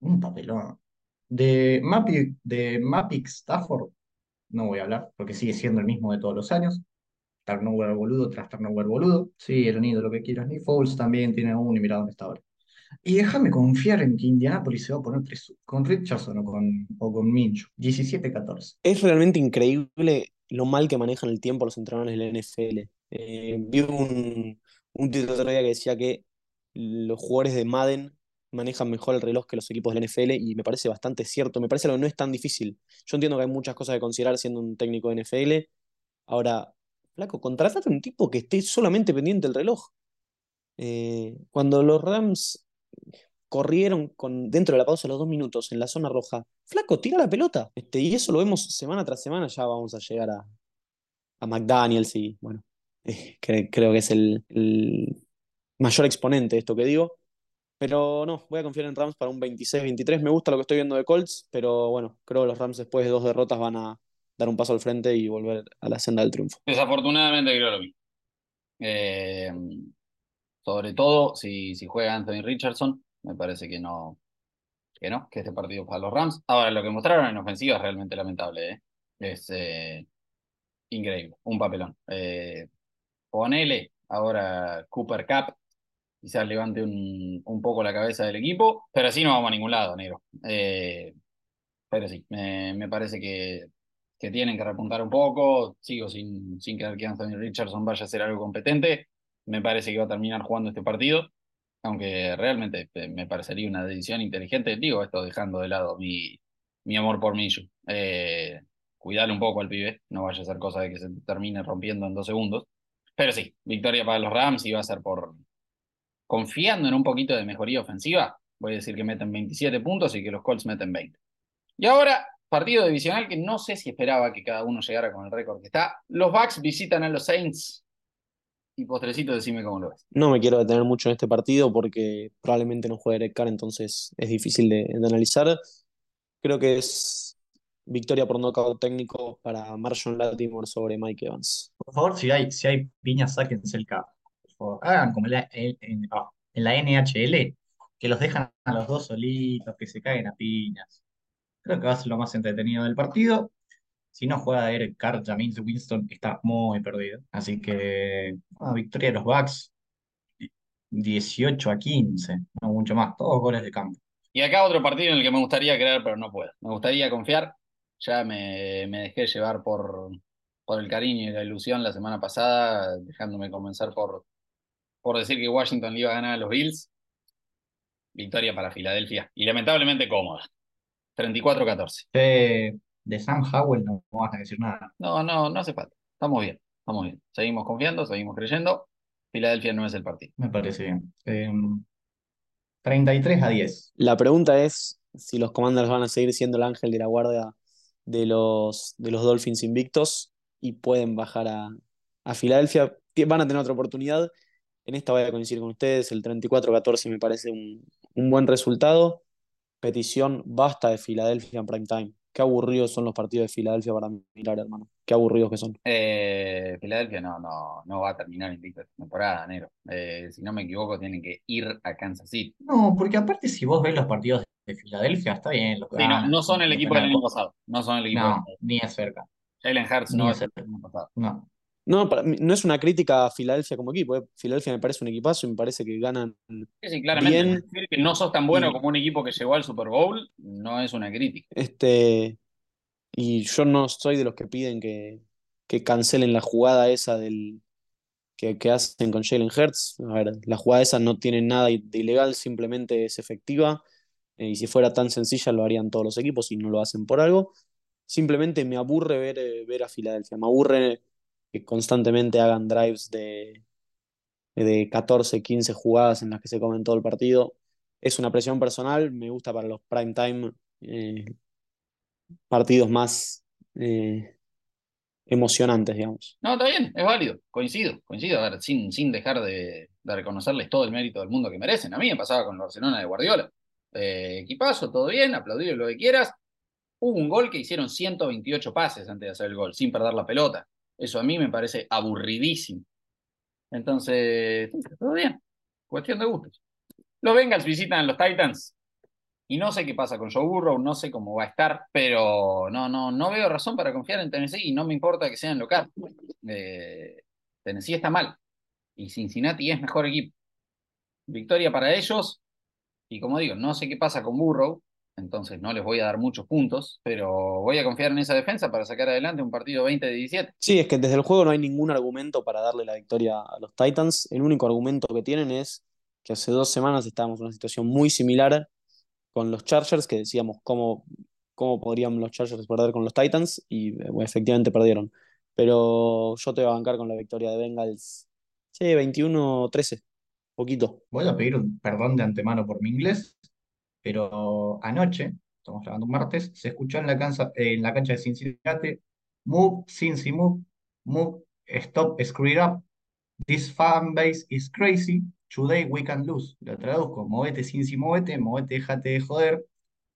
Un papelón. De, Mapi, de Mapix Stafford, no voy a hablar, porque sigue siendo el mismo de todos los años. Turnover boludo tras turnover boludo. Sí, el unido, lo que quieras. Ni Foles también tiene uno y mira dónde está ahora. Y déjame confiar en que Indianapolis se va a poner con Richardson o con, o con Mincho. 17-14. Es realmente increíble lo mal que manejan el tiempo los entrenadores de la NFL. Eh, vi un, un título otro día que decía que los jugadores de Madden manejan mejor el reloj que los equipos de la NFL y me parece bastante cierto. Me parece que no es tan difícil. Yo entiendo que hay muchas cosas que considerar siendo un técnico de NFL. Ahora, flaco, contratate a un tipo que esté solamente pendiente del reloj. Eh, cuando los Rams corrieron con, dentro de la pausa los dos minutos en la zona roja. Flaco, tira la pelota. Este, y eso lo vemos semana tras semana. Ya vamos a llegar a, a McDaniels y bueno, eh, creo que es el, el, mayor exponente de esto que digo. Pero no, voy a confiar en Rams para un 26-23. Me gusta lo que estoy viendo de Colts, pero bueno, creo que los Rams después de dos derrotas van a dar un paso al frente y volver a la senda del triunfo. Desafortunadamente creo lo mismo. Eh, sobre todo si, si juega Anthony Richardson, me parece que no, que no, que este partido para los Rams. Ahora, lo que mostraron en ofensiva es realmente lamentable, ¿eh? es eh, increíble, un papelón. Eh, ponele ahora Cooper Cup, quizás levante un, un, poco la cabeza del equipo, pero así no vamos a ningún lado, negro. Eh, pero sí, me, parece que, que, tienen que repuntar un poco. Sigo sin, sin creer que Anthony Richardson vaya a ser algo competente. Me parece que va a terminar jugando este partido aunque realmente eh, me parecería una decisión inteligente, digo esto dejando de lado mi, mi amor por Miyu. Eh, un poco al pibe, no vaya a ser cosa de que se termine rompiendo en dos segundos. Pero sí, victoria para los Rams y va a ser por confiando en un poquito de mejoría ofensiva. Voy a decir que meten 27 puntos y que los Colts meten 20. Y ahora, partido divisional que no sé si esperaba que cada uno llegara con el récord que está. Los Bucks visitan a los Saints y postrecito, decime cómo lo ves. No me quiero detener mucho en este partido porque probablemente no juegue Derek Carr, entonces es difícil de, de, analizar. Creo que es victoria por nocaut técnico para Marshall Latimore sobre Mike Evans. Por favor, si hay, si hay piñas, sáquense el. Por favor, hagan como en la, en, en, oh, en la NHL, que los dejan a los dos solitos, que se caen a piñas. Creo que va a ser lo más entretenido del partido. Si no juega Eric Carr, James Winston está muy perdido. Así que, una victoria de los Bucks, 18 a 15, no mucho más, todos goles de campo. Y acá otro partido en el que me gustaría creer, pero no puedo. Me gustaría confiar. Ya me, me dejé llevar por, por el cariño y la ilusión la semana pasada, dejándome comenzar por, por decir que Washington le iba a ganar a los Bills. Victoria para Filadelfia. Y lamentablemente cómoda. 34-14. De, de Sam Howell no, no vas a decir nada. No, no, no hace falta. Estamos bien, estamos bien. Seguimos confiando, seguimos creyendo. Filadelfia no es el partido. Me parece bien. Eh, 33 a 10. La pregunta es si los Commanders van a seguir siendo el ángel de la guardia de los, de los Dolphins invictos y pueden bajar a, a Filadelfia. Van a tener otra oportunidad. En esta voy a coincidir con ustedes. El 34-14 me parece un, un buen resultado. Petición, basta de Filadelfia en prime time. Qué aburridos son los partidos de Filadelfia para mirar, hermano. Qué aburridos que son. Eh, Filadelfia no, no, no va a terminar invicto esta temporada, Nero. Eh, si no me equivoco, tienen que ir a Kansas City. No, porque aparte si vos ves los partidos de Filadelfia, está bien. Los Sí, no, ganan, no son el equipo del año pasado. No son el equipo del No, año pasado. ni es cerca. Jalen Hurts no es el año pasado. No. No, para no es una crítica a Filadelfia como equipo. eh. Filadelfia me parece un equipazo y me parece que ganan. Sí, sí, claramente. Bien. Decir que no sos tan bueno Y- como un equipo que llegó al Super Bowl no es una crítica. Este, y yo no soy de los que piden que, que cancelen la jugada esa del, que, que hacen con Jalen Hurts. A ver, la jugada esa no tiene nada de ilegal, simplemente es efectiva. eh, y si fuera tan sencilla lo harían todos los equipos y no lo hacen por algo. Simplemente me aburre ver, eh, ver a Filadelfia. Me aburre que constantemente hagan drives de, de 14, 15 jugadas en las que se comen todo el partido. Es una presión personal, me gusta para los prime time eh, partidos más eh, emocionantes, digamos. No, está bien, es válido, coincido, coincido, a ver, sin, sin dejar de, reconocerles todo el mérito del mundo que merecen. A mí me pasaba con el Barcelona de Guardiola. Eh, equipazo, todo bien, aplaudir lo que quieras. Hubo un gol que hicieron 128 pases antes de hacer el gol, sin perder la pelota. Eso a mí me parece aburridísimo. Entonces, todo bien, cuestión de gustos. Los Bengals visitan a los Titans. Y no sé qué pasa con Joe Burrow, no sé cómo va a estar, pero no, no, no veo razón para confiar en Tennessee y no me importa que sean local. Eh, Tennessee está mal y Cincinnati es mejor equipo. Victoria para ellos y como digo, no sé qué pasa con Burrow, entonces no les voy a dar muchos puntos, pero voy a confiar en esa defensa para sacar adelante un partido 20 de 17. Sí, es que desde el juego no hay ningún argumento para darle la victoria a los Titans. El único argumento que tienen es que hace dos semanas estábamos en una situación muy similar con los Chargers, que decíamos cómo, cómo podrían los Chargers perder con los Titans, y eh, bueno, efectivamente perdieron. Pero yo te voy a bancar con la victoria de Bengals. Sí, 21-13, poquito. Voy a pedir un perdón de antemano por mi inglés, pero anoche, estamos grabando un martes, se escuchó en la cancha, en la cancha de Cincinnati, Move, Cincy, move, move, stop, screw it up. This fan base is crazy. Today we can lose. Lo traduzco, movete, Cincy, movete, movete, déjate de joder.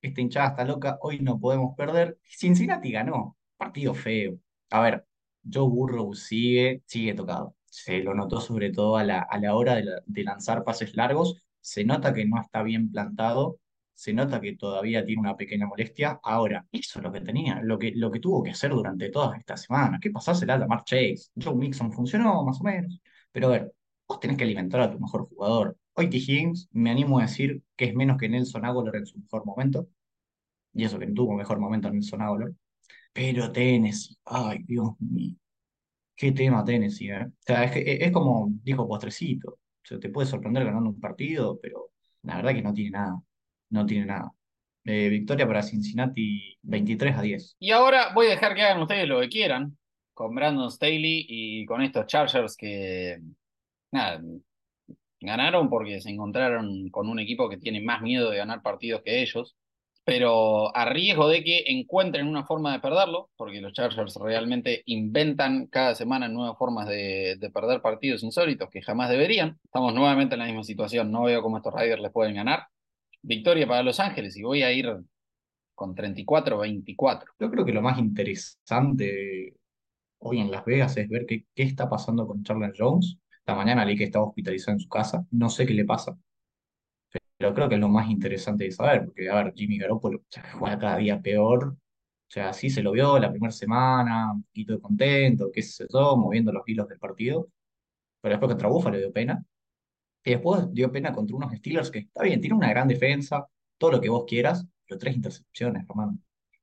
Esta hinchada está loca, hoy no podemos perder. Cincinnati ganó, partido feo. A ver, Joe Burrow sigue, sigue tocado. Se lo notó sobre todo a la, a la hora de lanzar pases largos. Se nota que no está bien plantado. Se nota que todavía tiene una pequeña molestia. Ahora, hizo lo que tenía, lo que, lo que tuvo que hacer durante todas estas semanas. ¿Qué pasásela a Lamar Chase? Joe Mixon funcionó, más o menos. Pero a ver, vos tenés que alimentar a tu mejor jugador. Hoy T. Higgins, me animo a decir que es menos que Nelson Aguilar en su mejor momento. Y eso que no tuvo mejor momento Nelson Aguilar. Pero Tennessee, ay, Dios mío. Qué tema Tennessee, ¿eh? O sea, es, que- es como dijo Postrecito. O sea, te puede sorprender ganando un partido, pero la verdad que no tiene nada. No tiene nada. Eh, victoria para Cincinnati 23 a 10. Y ahora voy a dejar que hagan ustedes lo que quieran con Brandon Staley y con estos Chargers que, nada, ganaron porque se encontraron con un equipo que tiene más miedo de ganar partidos que ellos, pero a riesgo de que encuentren una forma de perderlo, porque los Chargers realmente inventan cada semana nuevas formas de, de perder partidos insólitos que jamás deberían. Estamos nuevamente en la misma situación, no veo cómo estos Raiders les pueden ganar. Victoria para Los Ángeles y voy a ir con 34-24. Yo creo que lo más interesante hoy en Las Vegas es ver qué, qué está pasando con Charles Jones. Esta mañana leí que estaba hospitalizado en su casa. No sé qué le pasa. pero creo que es lo más interesante de saber, porque, a ver, Jimmy Garoppolo juega cada día peor. O sea, sí se lo vio la primera semana, un poquito de contento, qué sé yo, moviendo los hilos del partido, pero después contra Buffalo dio pena. Y después dio pena contra unos Steelers que, está bien, tiene una gran defensa, todo lo que vos quieras, pero tres intercepciones, hermano.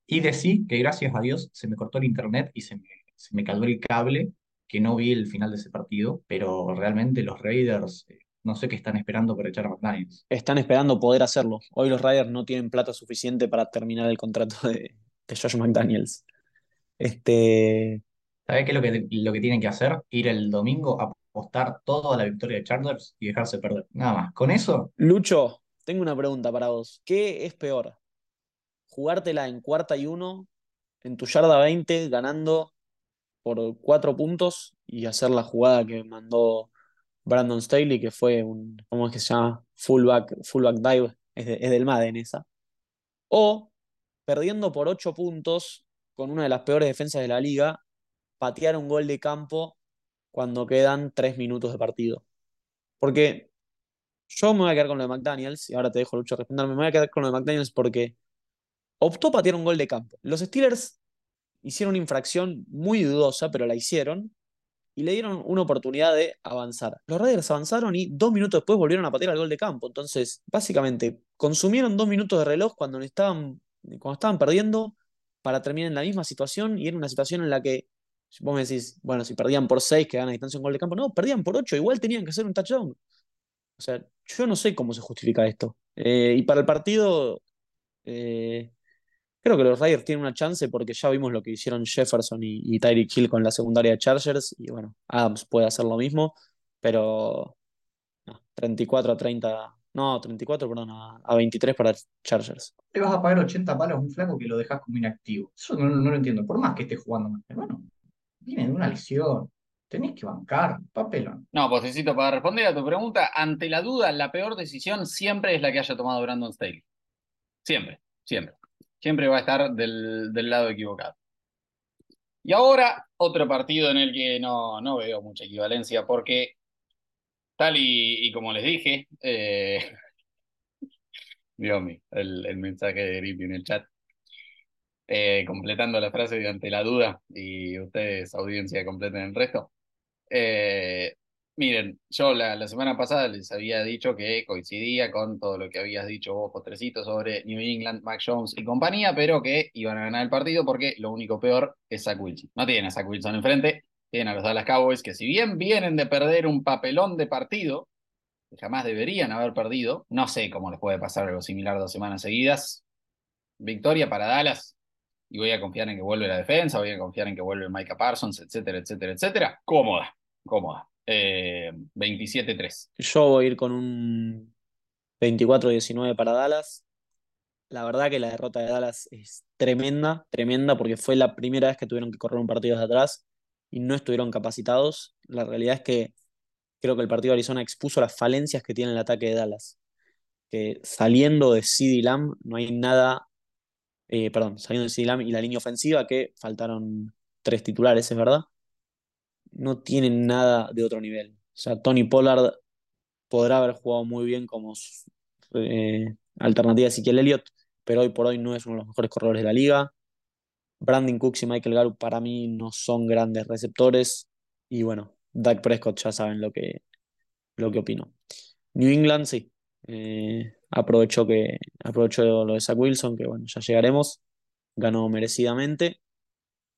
Y decí que gracias a Dios se me cortó el internet y se me, se me cayó el cable, que no vi el final de ese partido, pero realmente los Raiders, eh, no sé qué están esperando para echar a McDaniels. Están esperando poder hacerlo. Hoy los Raiders no tienen plata suficiente para terminar el contrato de, de Josh McDaniels. Este, ¿Sabés qué es lo que, lo que tienen que hacer? Ir el domingo a apostar todo la victoria de Chargers y dejarse perder. Nada más. Con eso, Lucho, tengo una pregunta para vos. ¿Qué es peor? ¿Jugártela en cuarta y uno, en tu yarda 20, ganando por cuatro puntos y hacer la jugada que mandó Brandon Staley, que fue un, ¿cómo es que se llama? Fullback, fullback dive, es, de- es del Madden esa. O perdiendo por ocho puntos con una de las peores defensas de la liga, patear un gol de campo cuando quedan tres minutos de partido. Porque yo me voy a quedar con lo de McDaniels, y ahora te dejo, Lucho, responderme. Me voy a quedar con lo de McDaniels porque optó patear un gol de campo. Los Steelers hicieron una infracción muy dudosa, pero la hicieron y le dieron una oportunidad de avanzar. Los Raiders avanzaron y dos minutos después volvieron a patear el gol de campo. Entonces, básicamente, consumieron dos minutos de reloj cuando estaban, cuando estaban perdiendo para terminar en la misma situación y era una situación en la que vos me decís, bueno, si perdían por seis, quedaban a distancia un gol de campo. No, perdían por ocho, igual tenían que hacer un touchdown. O sea, yo no sé cómo se justifica esto. Eh, y para el partido, eh, creo que los Raiders tienen una chance porque ya vimos lo que hicieron Jefferson y, y Tyreek Hill con la secundaria de Chargers. Y bueno, Adams puede hacer lo mismo, pero no, 34 a 30, no, 34, perdón, a, a 23 para Chargers. le vas a pagar 80 palos a un flaco que lo dejas como inactivo. Eso no, no lo entiendo. Por más que esté jugando hermano, viene de una lesión. Tenés que bancar, papelón. No, Postecito, para responder a tu pregunta, ante la duda, la peor decisión siempre es la que haya tomado Brandon Staley. Siempre, siempre. Siempre va a estar del, del lado equivocado. Y ahora, otro partido en el que no, no veo mucha equivalencia, porque tal y, y como les dije, eh, Dios mío, el, el mensaje de Grippy en el chat, eh, completando la frase de ante la duda, y ustedes, audiencia, completen el resto. Eh, miren, yo la, la semana pasada les había dicho que coincidía con todo lo que habías dicho vos, Postrecito, sobre New England, Mac Jones y compañía, pero que iban a ganar el partido porque lo único peor es Zach Wilson. No tienen a Zach Wilson enfrente, tienen a los Dallas Cowboys, que si bien vienen de perder un papelón de partido, que jamás deberían haber perdido, no sé cómo les puede pasar algo similar dos semanas seguidas. Victoria para Dallas, y voy a confiar en que vuelve la defensa, voy a confiar en que vuelve Micah Parsons, etcétera, etcétera, etcétera. Cómoda, cómoda. Eh, 27-3. Yo voy a ir con un 24-19 para Dallas. La verdad que la derrota de Dallas es tremenda, tremenda, porque fue la primera vez que tuvieron que correr un partido desde atrás y no estuvieron capacitados. La realidad es que creo que el partido de Arizona expuso las falencias que tiene el ataque de Dallas. Que saliendo de CeeDee Lamb no hay nada, eh, perdón, saliendo de Lamb y la línea ofensiva, que faltaron tres titulares, es verdad, no tienen nada de otro nivel. O sea, Tony Pollard podrá haber jugado muy bien como eh, alternativa a Ezequiel Elliott, pero hoy por hoy no es uno de los mejores corredores de la liga. Brandon Cooks y Michael Gallup para mí no son grandes receptores. Y bueno, Dak Prescott ya saben lo que, lo que opino. New England, sí. Eh, aprovechó, que, aprovechó lo de Zach Wilson, que bueno, ya llegaremos. Ganó merecidamente,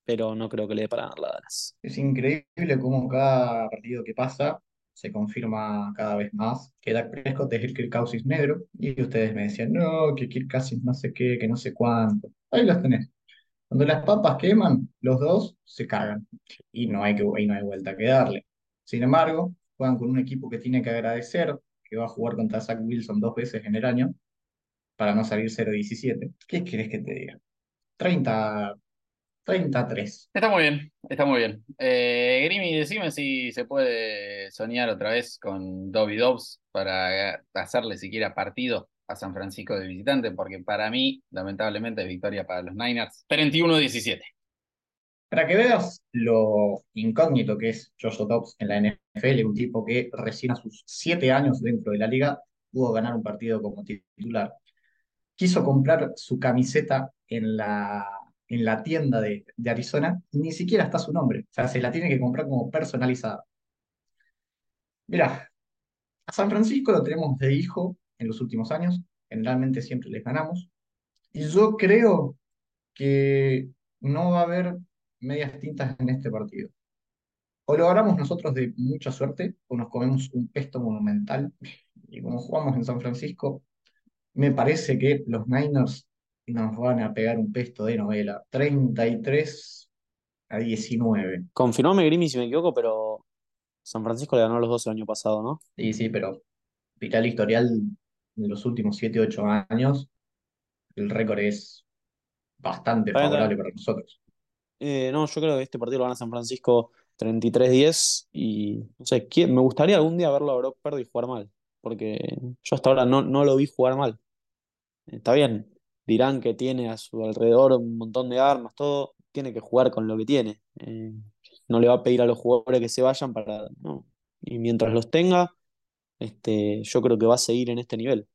pero no creo que le dé para ganar la Dallas. Es increíble cómo cada partido que pasa se confirma cada vez más que Dak Prescott es el Kirk Cousins negro. Y ustedes me decían, no, que Kirk Cousins no sé qué, que no sé cuánto. Ahí los tenés. Cuando las papas queman, los dos se cagan. Y no hay, que, y no hay vuelta que darle. Sin embargo, juegan con un equipo que tiene que agradecer que va a jugar contra Zach Wilson dos veces en el año para no salir 0-17. ¿Qué querés que te diga? 30, 33. Está muy bien, está muy bien. Eh, Grimy, decime si se puede soñar otra vez con Dobby Dobbs para hacerle siquiera partido a San Francisco de visitante, porque para mí, lamentablemente, es victoria para los Niners. 31-17. Para que veas lo incógnito que es Joshua Dobbs en la NFL, un tipo que recién a sus siete años dentro de la liga pudo ganar un partido como titular, quiso comprar su camiseta en la, en la tienda de, de Arizona y ni siquiera está su nombre. O sea, se la tiene que comprar como personalizada. Mirá, a San Francisco lo tenemos de hijo en los últimos años. Generalmente siempre les ganamos. Y yo creo que no va a haber medias tintas en este partido. O lo ganamos nosotros de mucha suerte, o nos comemos un pesto monumental. Y como jugamos en San Francisco, me parece que los Niners nos van a pegar un pesto de novela. 33 a 19. Confirmame Grimmy si me equivoco, pero San Francisco le ganó a los dos el año pasado, ¿no? Sí, sí, pero el historial de los últimos 7, 8 años, el récord es bastante favorable para nosotros. Eh, no, yo creo que este partido lo gana San Francisco 33-10 y no sé, ¿quién- me gustaría algún día verlo a Brock Purdy jugar mal, porque yo hasta ahora no, no lo vi jugar mal. Está bien, dirán que tiene a su alrededor un montón de armas, todo, tiene que jugar con lo que tiene. Eh, no le va a pedir a los jugadores que se vayan para, no. Y mientras los tenga, este, yo creo que va a seguir en este nivel.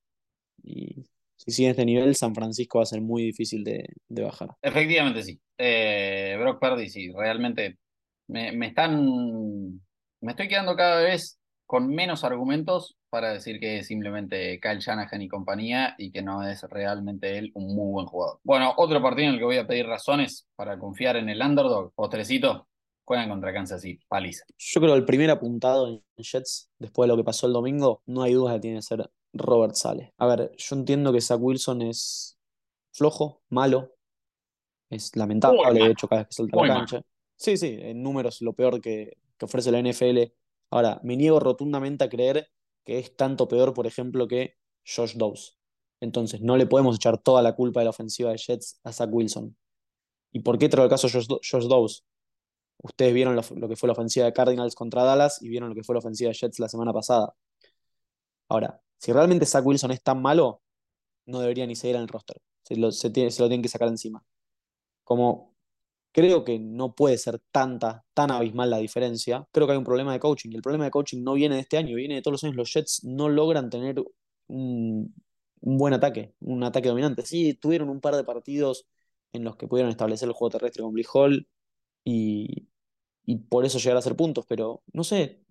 Y si sigue este nivel, San Francisco va a ser muy difícil de, de bajar. Efectivamente sí. Eh, Brock Purdy sí, realmente me, me están... Me estoy quedando cada vez con menos argumentos para decir que es simplemente Kyle Shanahan y compañía y que no es realmente él un muy buen jugador. Bueno, otro partido en el que voy a pedir razones para confiar en el underdog, postrecito, juegan contra Kansas City, paliza. Yo creo que el primer apuntado en Jets, después de lo que pasó el domingo, no hay duda que tiene que ser Robert Sale. A ver, yo entiendo que Zach Wilson es flojo, malo, es lamentable, de hecho, cada vez que salta muy la cancha. Sí, sí, en números lo peor que, que ofrece la NFL. Ahora, me niego rotundamente a creer que es tanto peor, por ejemplo, que Josh Dobbs. Entonces, no le podemos echar toda la culpa de la ofensiva de Jets a Zach Wilson. ¿Y por qué traigo el caso Josh, Josh Dobbs? Ustedes vieron lo, lo que fue la ofensiva de Cardinals contra Dallas y vieron lo que fue la ofensiva de Jets la semana pasada. Ahora, si realmente Zach Wilson es tan malo, no debería ni seguir en el roster. Se lo, se lo tienen que sacar encima. Como creo que no puede ser tanta, tan abismal la diferencia, creo que hay un problema de coaching. Y el problema de coaching no viene de este año, viene de todos los años. Los Jets no logran tener un, un buen ataque, un ataque dominante. Sí, tuvieron un par de partidos en los que pudieron establecer el juego terrestre con Blee Hall y, y por eso llegar a hacer puntos, pero no sé,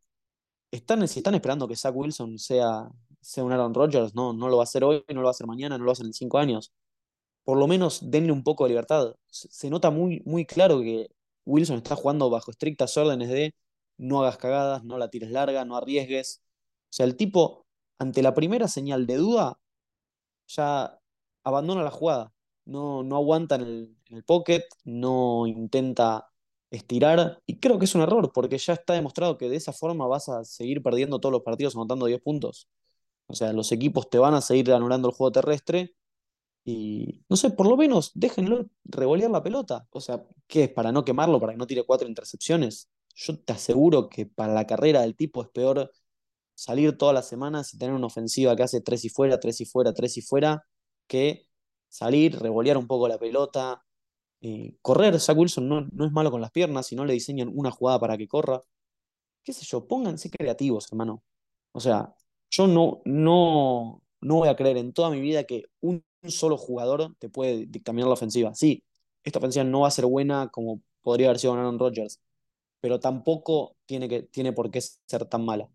están, si están esperando que Zach Wilson sea, sea un Aaron Rodgers, no, no lo va a hacer hoy, no lo va a hacer mañana, no lo va a hacer en cinco años. Por lo menos denle un poco de libertad. Se, nota muy, muy claro que Wilson está jugando bajo estrictas órdenes de no hagas cagadas, no la tires larga, no arriesgues. O sea, el tipo, ante la primera señal de duda, ya abandona la jugada. No, no aguanta en el, en el pocket, no intenta estirar. Y creo que es un error, porque ya está demostrado que de esa forma vas a seguir perdiendo todos los partidos anotando 10 puntos. O sea, los equipos te van a seguir anulando el juego terrestre. Y no sé, por lo menos déjenlo revolear la pelota. O sea, ¿qué es? ¿Para no quemarlo? ¿Para que no tire cuatro intercepciones? Yo te aseguro que para la carrera del tipo es peor salir todas las semanas y tener una ofensiva que hace tres y fuera, tres y fuera, tres y fuera, que salir, revolear un poco la pelota. eh, correr, Zach Wilson no, no es malo con las piernas, si no le diseñan una jugada para que corra. Qué sé yo, pónganse creativos, hermano. O sea, yo no, no, no voy a creer en toda mi vida que un solo jugador te puede dictaminar la ofensiva. Sí, esta ofensiva no va a ser buena como podría haber sido Aaron Rodgers, pero tampoco tiene, que, tiene por qué ser tan mala.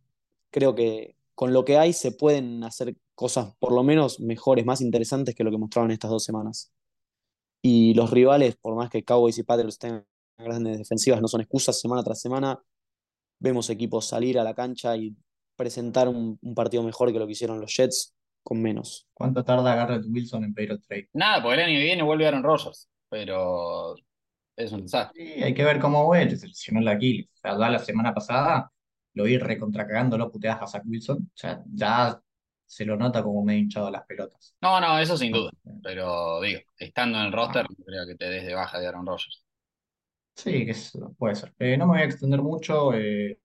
Creo que con lo que hay se pueden hacer cosas por lo menos mejores, más interesantes que lo que mostraron estas dos semanas. Y los rivales, por más que Cowboys y Patriots tengan grandes defensivas, no son excusas semana tras semana. Vemos equipos salir a la cancha y presentar un, un partido mejor que lo que hicieron los Jets con menos. ¿Cuánto tarda Garrett Wilson en pedir el trade? Nada, porque el año que viene vuelve Aaron Rodgers, pero es un desastre. Sí, hay que ver cómo vuelve, se lesionó el Aquiles. O sea, ya la semana pasada lo vi recontracagándolo puteadas a Zach Wilson. O sea, ya se lo nota como medio hinchado las pelotas. No, no, eso sin duda. Pero digo, estando en el roster, no creo que te des de baja de Aaron Rodgers. Sí, que puede ser. Eh, no me voy a extender mucho. eh,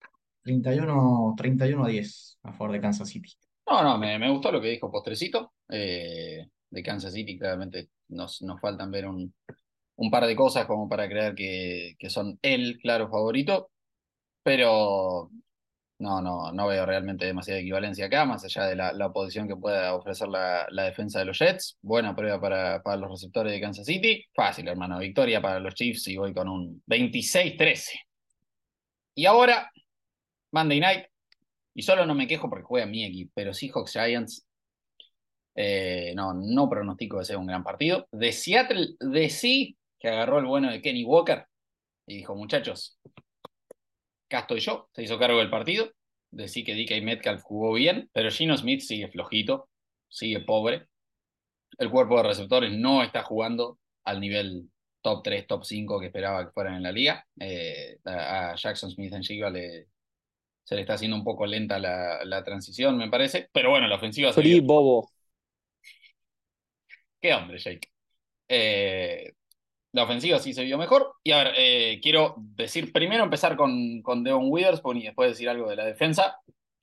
31, 31 a 10 a favor de Kansas City. No, no, me, me gustó lo que dijo Postrecito. eh, de Kansas City, claramente nos, nos faltan ver un, un par de cosas como para creer que, que son el claro favorito. Pero no, no, no veo realmente demasiada equivalencia acá, más allá de la, la oposición que pueda ofrecer la, la, defensa de los Jets. Buena prueba para, para, los receptores de Kansas City. Fácil, hermano. Victoria para los Chiefs y voy con un 26-13. Y ahora, Monday Night. Y solo no me quejo porque juega mi equipo, pero Seahawks Giants. Eh, no, no pronostico que sea un gran partido. De Seattle, de sí, que agarró el bueno de Kenny Walker y dijo, muchachos, acá estoy yo, se hizo cargo del partido. Decí que DK Metcalf jugó bien, pero Gino Smith sigue flojito, sigue pobre. El cuerpo de receptores no está jugando al nivel top 3, top 5 que esperaba que fueran en la liga. Eh, a Jackson Smith en Chiva le, se le está haciendo un poco lenta la, la transición, me parece. Pero bueno, la ofensiva... Free Bobo. Qué hombre, Jake. Eh, la ofensiva sí se vio mejor. Y a ver, eh, quiero decir, primero empezar con, con Devon Witherspoon y después decir algo de la defensa.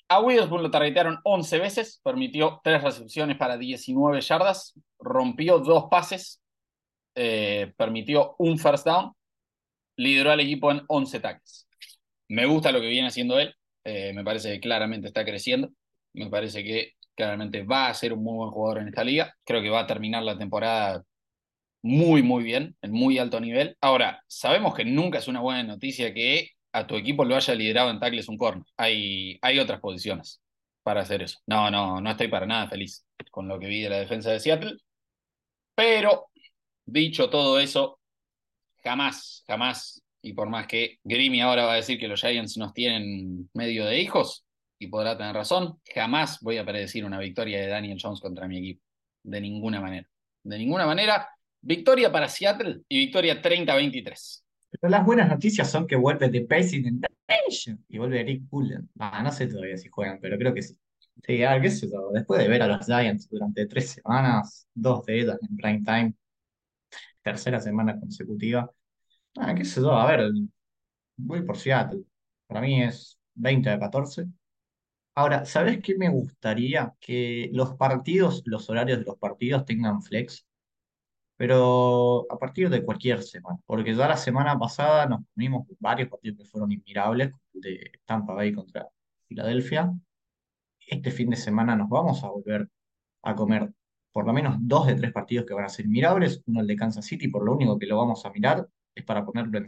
A Witherspoon lo targetearon 11 veces, permitió 3 recepciones para 19 yardas, rompió dos pases, eh, permitió un first down, lideró al equipo en 11 tackles. Me gusta lo que viene haciendo él, eh, me parece que claramente está creciendo, me parece que claramente va a ser un muy buen jugador en esta liga, creo que va a terminar la temporada muy, muy bien, en muy alto nivel. Ahora, sabemos que nunca es una buena noticia que a tu equipo lo haya liderado en tackles un corner. Hay, hay otras posiciones para hacer eso. No, no, no estoy para nada feliz con lo que vi de la defensa de Seattle. Pero, dicho todo eso, jamás, jamás, y por más que Grimmy ahora va a decir que los Giants nos tienen medio de hijos, y podrá tener razón, jamás voy a predecir una victoria de Daniel Jones contra mi equipo. De ninguna manera. De ninguna manera. Victoria para Seattle y victoria 30-23. Pero las buenas noticias son que vuelve The Intention y vuelve Eric Cullen. Ah, no sé todavía si juegan, pero creo que sí. Sí, a ver, qué sé yo. Después de ver a los Giants durante tres semanas, dos de ellas en prime time, tercera semana consecutiva. Ah, qué sé yo, a ver, voy por Seattle. Para mí es 20 a 14. Ahora, ¿sabes qué me gustaría? Que los partidos, los horarios de los partidos tengan flex pero a partir de cualquier semana, porque ya la semana pasada nos unimos varios partidos que fueron inmirables, de Tampa Bay contra Filadelfia. Este fin de semana nos vamos a volver a comer por lo menos dos de tres partidos que van a ser mirables, uno el de Kansas City, por lo único que lo vamos a mirar para ponerlo en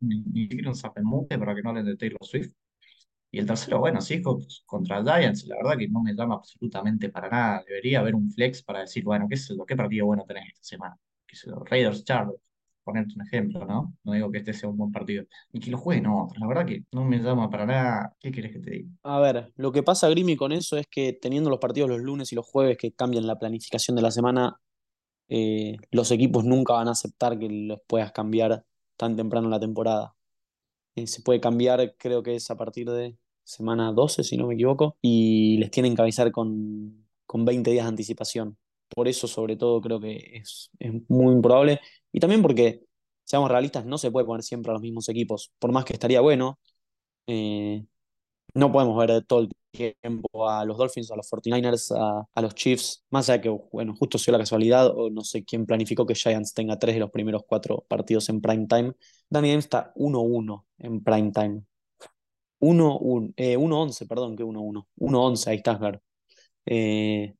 ni un zap mute para que no le de Taylor Swift. Y el tercero, bueno, Seahawks contra Giants, la verdad que no me llama absolutamente para nada. Debería haber un flex para decir, bueno, ¿qué es lo qué partido bueno tenés esta semana? Raiders Chargers, ponerte un ejemplo, ¿no? No digo que este sea un buen partido. Y que lo jueguen otros. La verdad que no me llama para nada. ¿Qué quieres que te diga? A ver, lo que pasa, Grimy, con eso es que teniendo los partidos los lunes y los jueves que cambian la planificación de la semana, eh, los equipos nunca van a aceptar que los puedas cambiar tan temprano en la temporada. Eh, se puede cambiar, creo que es a partir de semana 12, si no me equivoco, y les tienen que avisar con, con 20 días de anticipación. Por eso, sobre todo, creo que es, muy improbable. Y también porque, seamos realistas, no se puede poner siempre a los mismos equipos. Por más que estaría bueno, eh, no podemos ver todo el tiempo a los Dolphins, a los 49ers, a, los Chiefs. Más allá que, bueno, justo sea la casualidad, o no sé quién planificó que Giants tenga tres de los primeros cuatro partidos en prime time. Danny James está 1-1 en prime time. 1-11, eh, perdón, que 1-1. 1-11, ahí está, claro. Eh,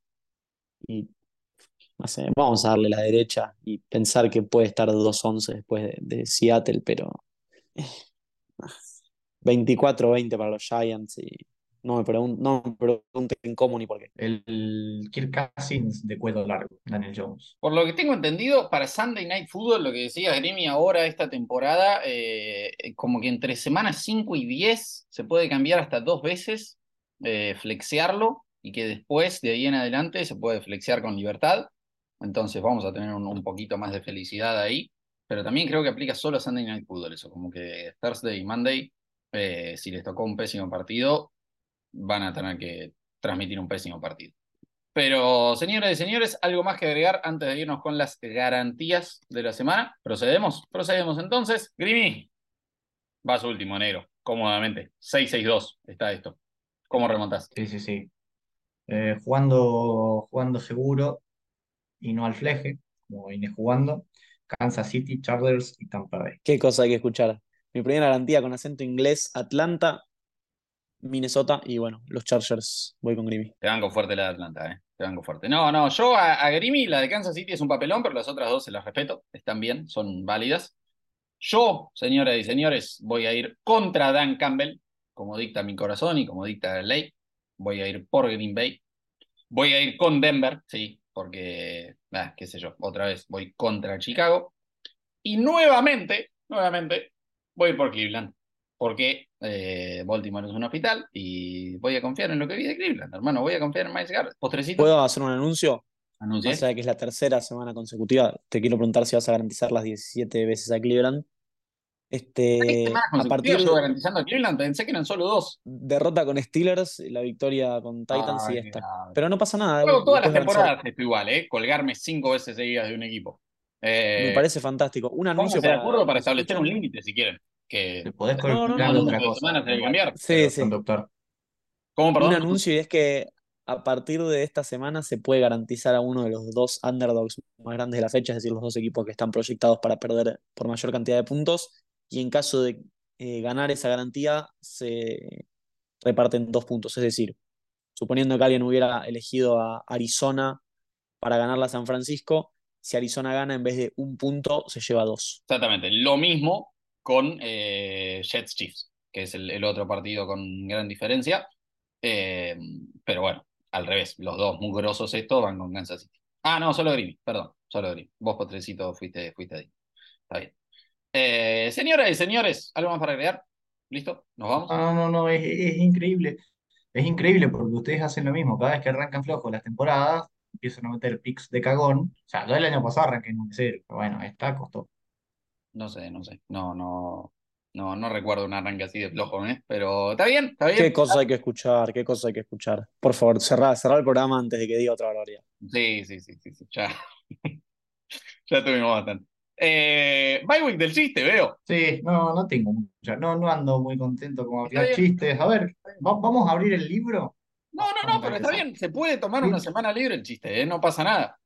y vamos a darle la derecha y pensar que puede estar 2-11 después de, Seattle, pero 24-20 para los Giants y no me, no me pregunten cómo ni por qué. El Kirk Cousins de cuello largo, Daniel Jones. Por lo que tengo entendido, para Sunday Night Football, lo que decía Gremi ahora esta temporada, eh, como que entre semanas 5 y 10 se puede cambiar hasta dos veces, eh, flexearlo, y que después, de ahí en adelante, se puede flexear con libertad. Entonces vamos a tener un, poquito más de felicidad ahí. Pero también creo que aplica solo a Sunday Night Football eso, como que Thursday y Monday, eh, si les tocó un pésimo partido, van a tener que transmitir un pésimo partido. Pero, señores y señores, algo más que agregar antes de irnos con las garantías de la semana. ¿Procedemos? Procedemos entonces. Grimy, vas último, negro, cómodamente. 6-6-2 está esto. ¿Cómo remontas? Sí, sí, sí. Eh, jugando, jugando seguro, y no al fleje, como vine jugando. Kansas City, Chargers y Tampa Bay. Qué cosa hay que escuchar. Mi primera garantía con acento inglés, Atlanta. Minnesota y bueno, los Chargers voy con Grimmy. Te banco fuerte la de Atlanta, ¿eh? Te banco fuerte. No, no, yo a, a Grimmy, la de Kansas City es un papelón, pero las otras dos se las respeto. Están bien, son válidas. Yo, señoras y señores, voy a ir contra Dan Campbell, como dicta mi corazón y como dicta la ley. Voy a ir por Green Bay. Voy a ir con Denver, sí, porque, ah, qué sé yo, otra vez voy contra Chicago. Y nuevamente, nuevamente, voy por Cleveland, porque eh, Baltimore es un hospital y voy a confiar en lo que vi de Cleveland, hermano. Voy a confiar en Miles Garrett. Postrecito. ¿Puedo hacer un anuncio? De que es la tercera semana consecutiva, te quiero preguntar si vas a garantizar las 17 veces a Cleveland. Este, a partir de garantizando a Cleveland, pensé que eran solo dos. derrota con Steelers, la victoria con Titans y esta. Pero no pasa nada. Juego todas las temporadas esto igual, ¿eh? Colgarme cinco veces seguidas de un equipo. Eh, Me parece fantástico. Un anuncio para. acuerdo para establecer un límite si quieren. Que Te podés No, no, colgar no, otra cosa. cambiar. Sí, sí. Conductor. ¿Cómo, perdón? Un anuncio y es que a partir de esta semana se puede garantizar a uno de los dos underdogs más grandes de la fecha, es decir, los dos equipos que están proyectados para perder por mayor cantidad de puntos. Y en caso de eh, ganar esa garantía, se reparten dos puntos. Es decir, suponiendo que alguien hubiera elegido a Arizona para ganarla a San Francisco, si Arizona gana en vez de un punto, se lleva dos. Exactamente, lo mismo con eh, Jets Chiefs, que es el, el otro partido con gran diferencia. Eh, pero bueno, al revés, los dos mugrosos estos van con Kansas City. Ah, no, solo Green, perdón, solo Green. Vos, Potrecito, fuiste, fuiste ahí. Está bien. Eh, señoras y señores, ¿algo más para agregar? ¿Listo? ¿Nos vamos? No, no, no, no, es, es increíble. Es increíble porque ustedes hacen lo mismo. Cada vez que arrancan flojos las temporadas, empiezan a meter picks de cagón. O sea, yo el año pasado arranqué en un 0, pero bueno, esta costó. No sé, no sé. No, no, no, no recuerdo un arranque así de flojo, ¿eh? Pero está bien, está bien. ¿Qué cosa hay que escuchar? ¿Qué cosa hay que escuchar? Por favor, cerrá, cerrá el programa antes de que diga otra barbaridad. Sí, sí, sí, sí, sí, ya. ya tuvimos bastante. Eh, bye week del chiste, veo. Sí, no, no tengo mucha. No, no ando muy contento con abrir bien. chistes. A ver, va- vamos a abrir el libro. No, no, no, pero está bien, se puede tomar una semana libre el chiste, ¿eh? No pasa nada.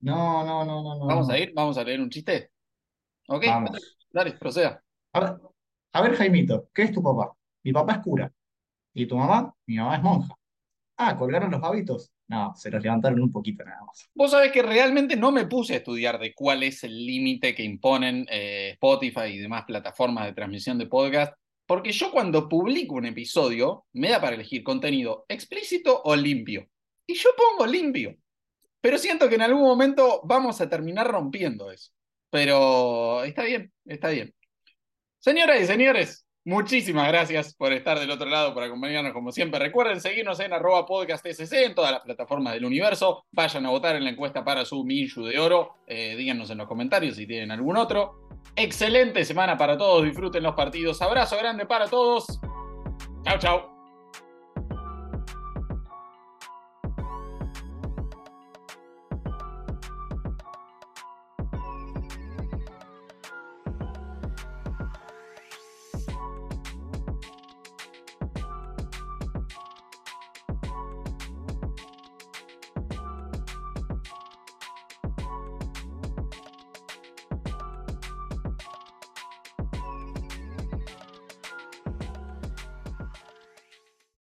No, no, no, no, no. Vamos no. a ir, vamos a leer un chiste. ¿Ok? Vamos. Dale, proceda. A ver, a ver, Jaimito, ¿qué es tu papá? Mi papá es cura. ¿Y tu mamá? Mi mamá es monja. Ah, ¿colgaron los hábitos? No, se los levantaron un poquito nada más. Vos sabés que realmente no me puse a estudiar de cuál es el límite que imponen eh, Spotify y demás plataformas de transmisión de podcast, porque yo cuando publico un episodio me da para elegir contenido explícito o limpio. Y yo pongo limpio. Pero siento que en algún momento vamos a terminar rompiendo eso. Pero está bien, está bien. Señoras y señores, muchísimas gracias por estar del otro lado, por acompañarnos como siempre. Recuerden seguirnos en arroba podcast en todas las plataformas del universo. Vayan a votar en la encuesta para su Minshu de Oro. Eh, díganos en los comentarios si tienen algún otro. Excelente semana para todos. Disfruten los partidos. Abrazo grande para todos. Chau, chau.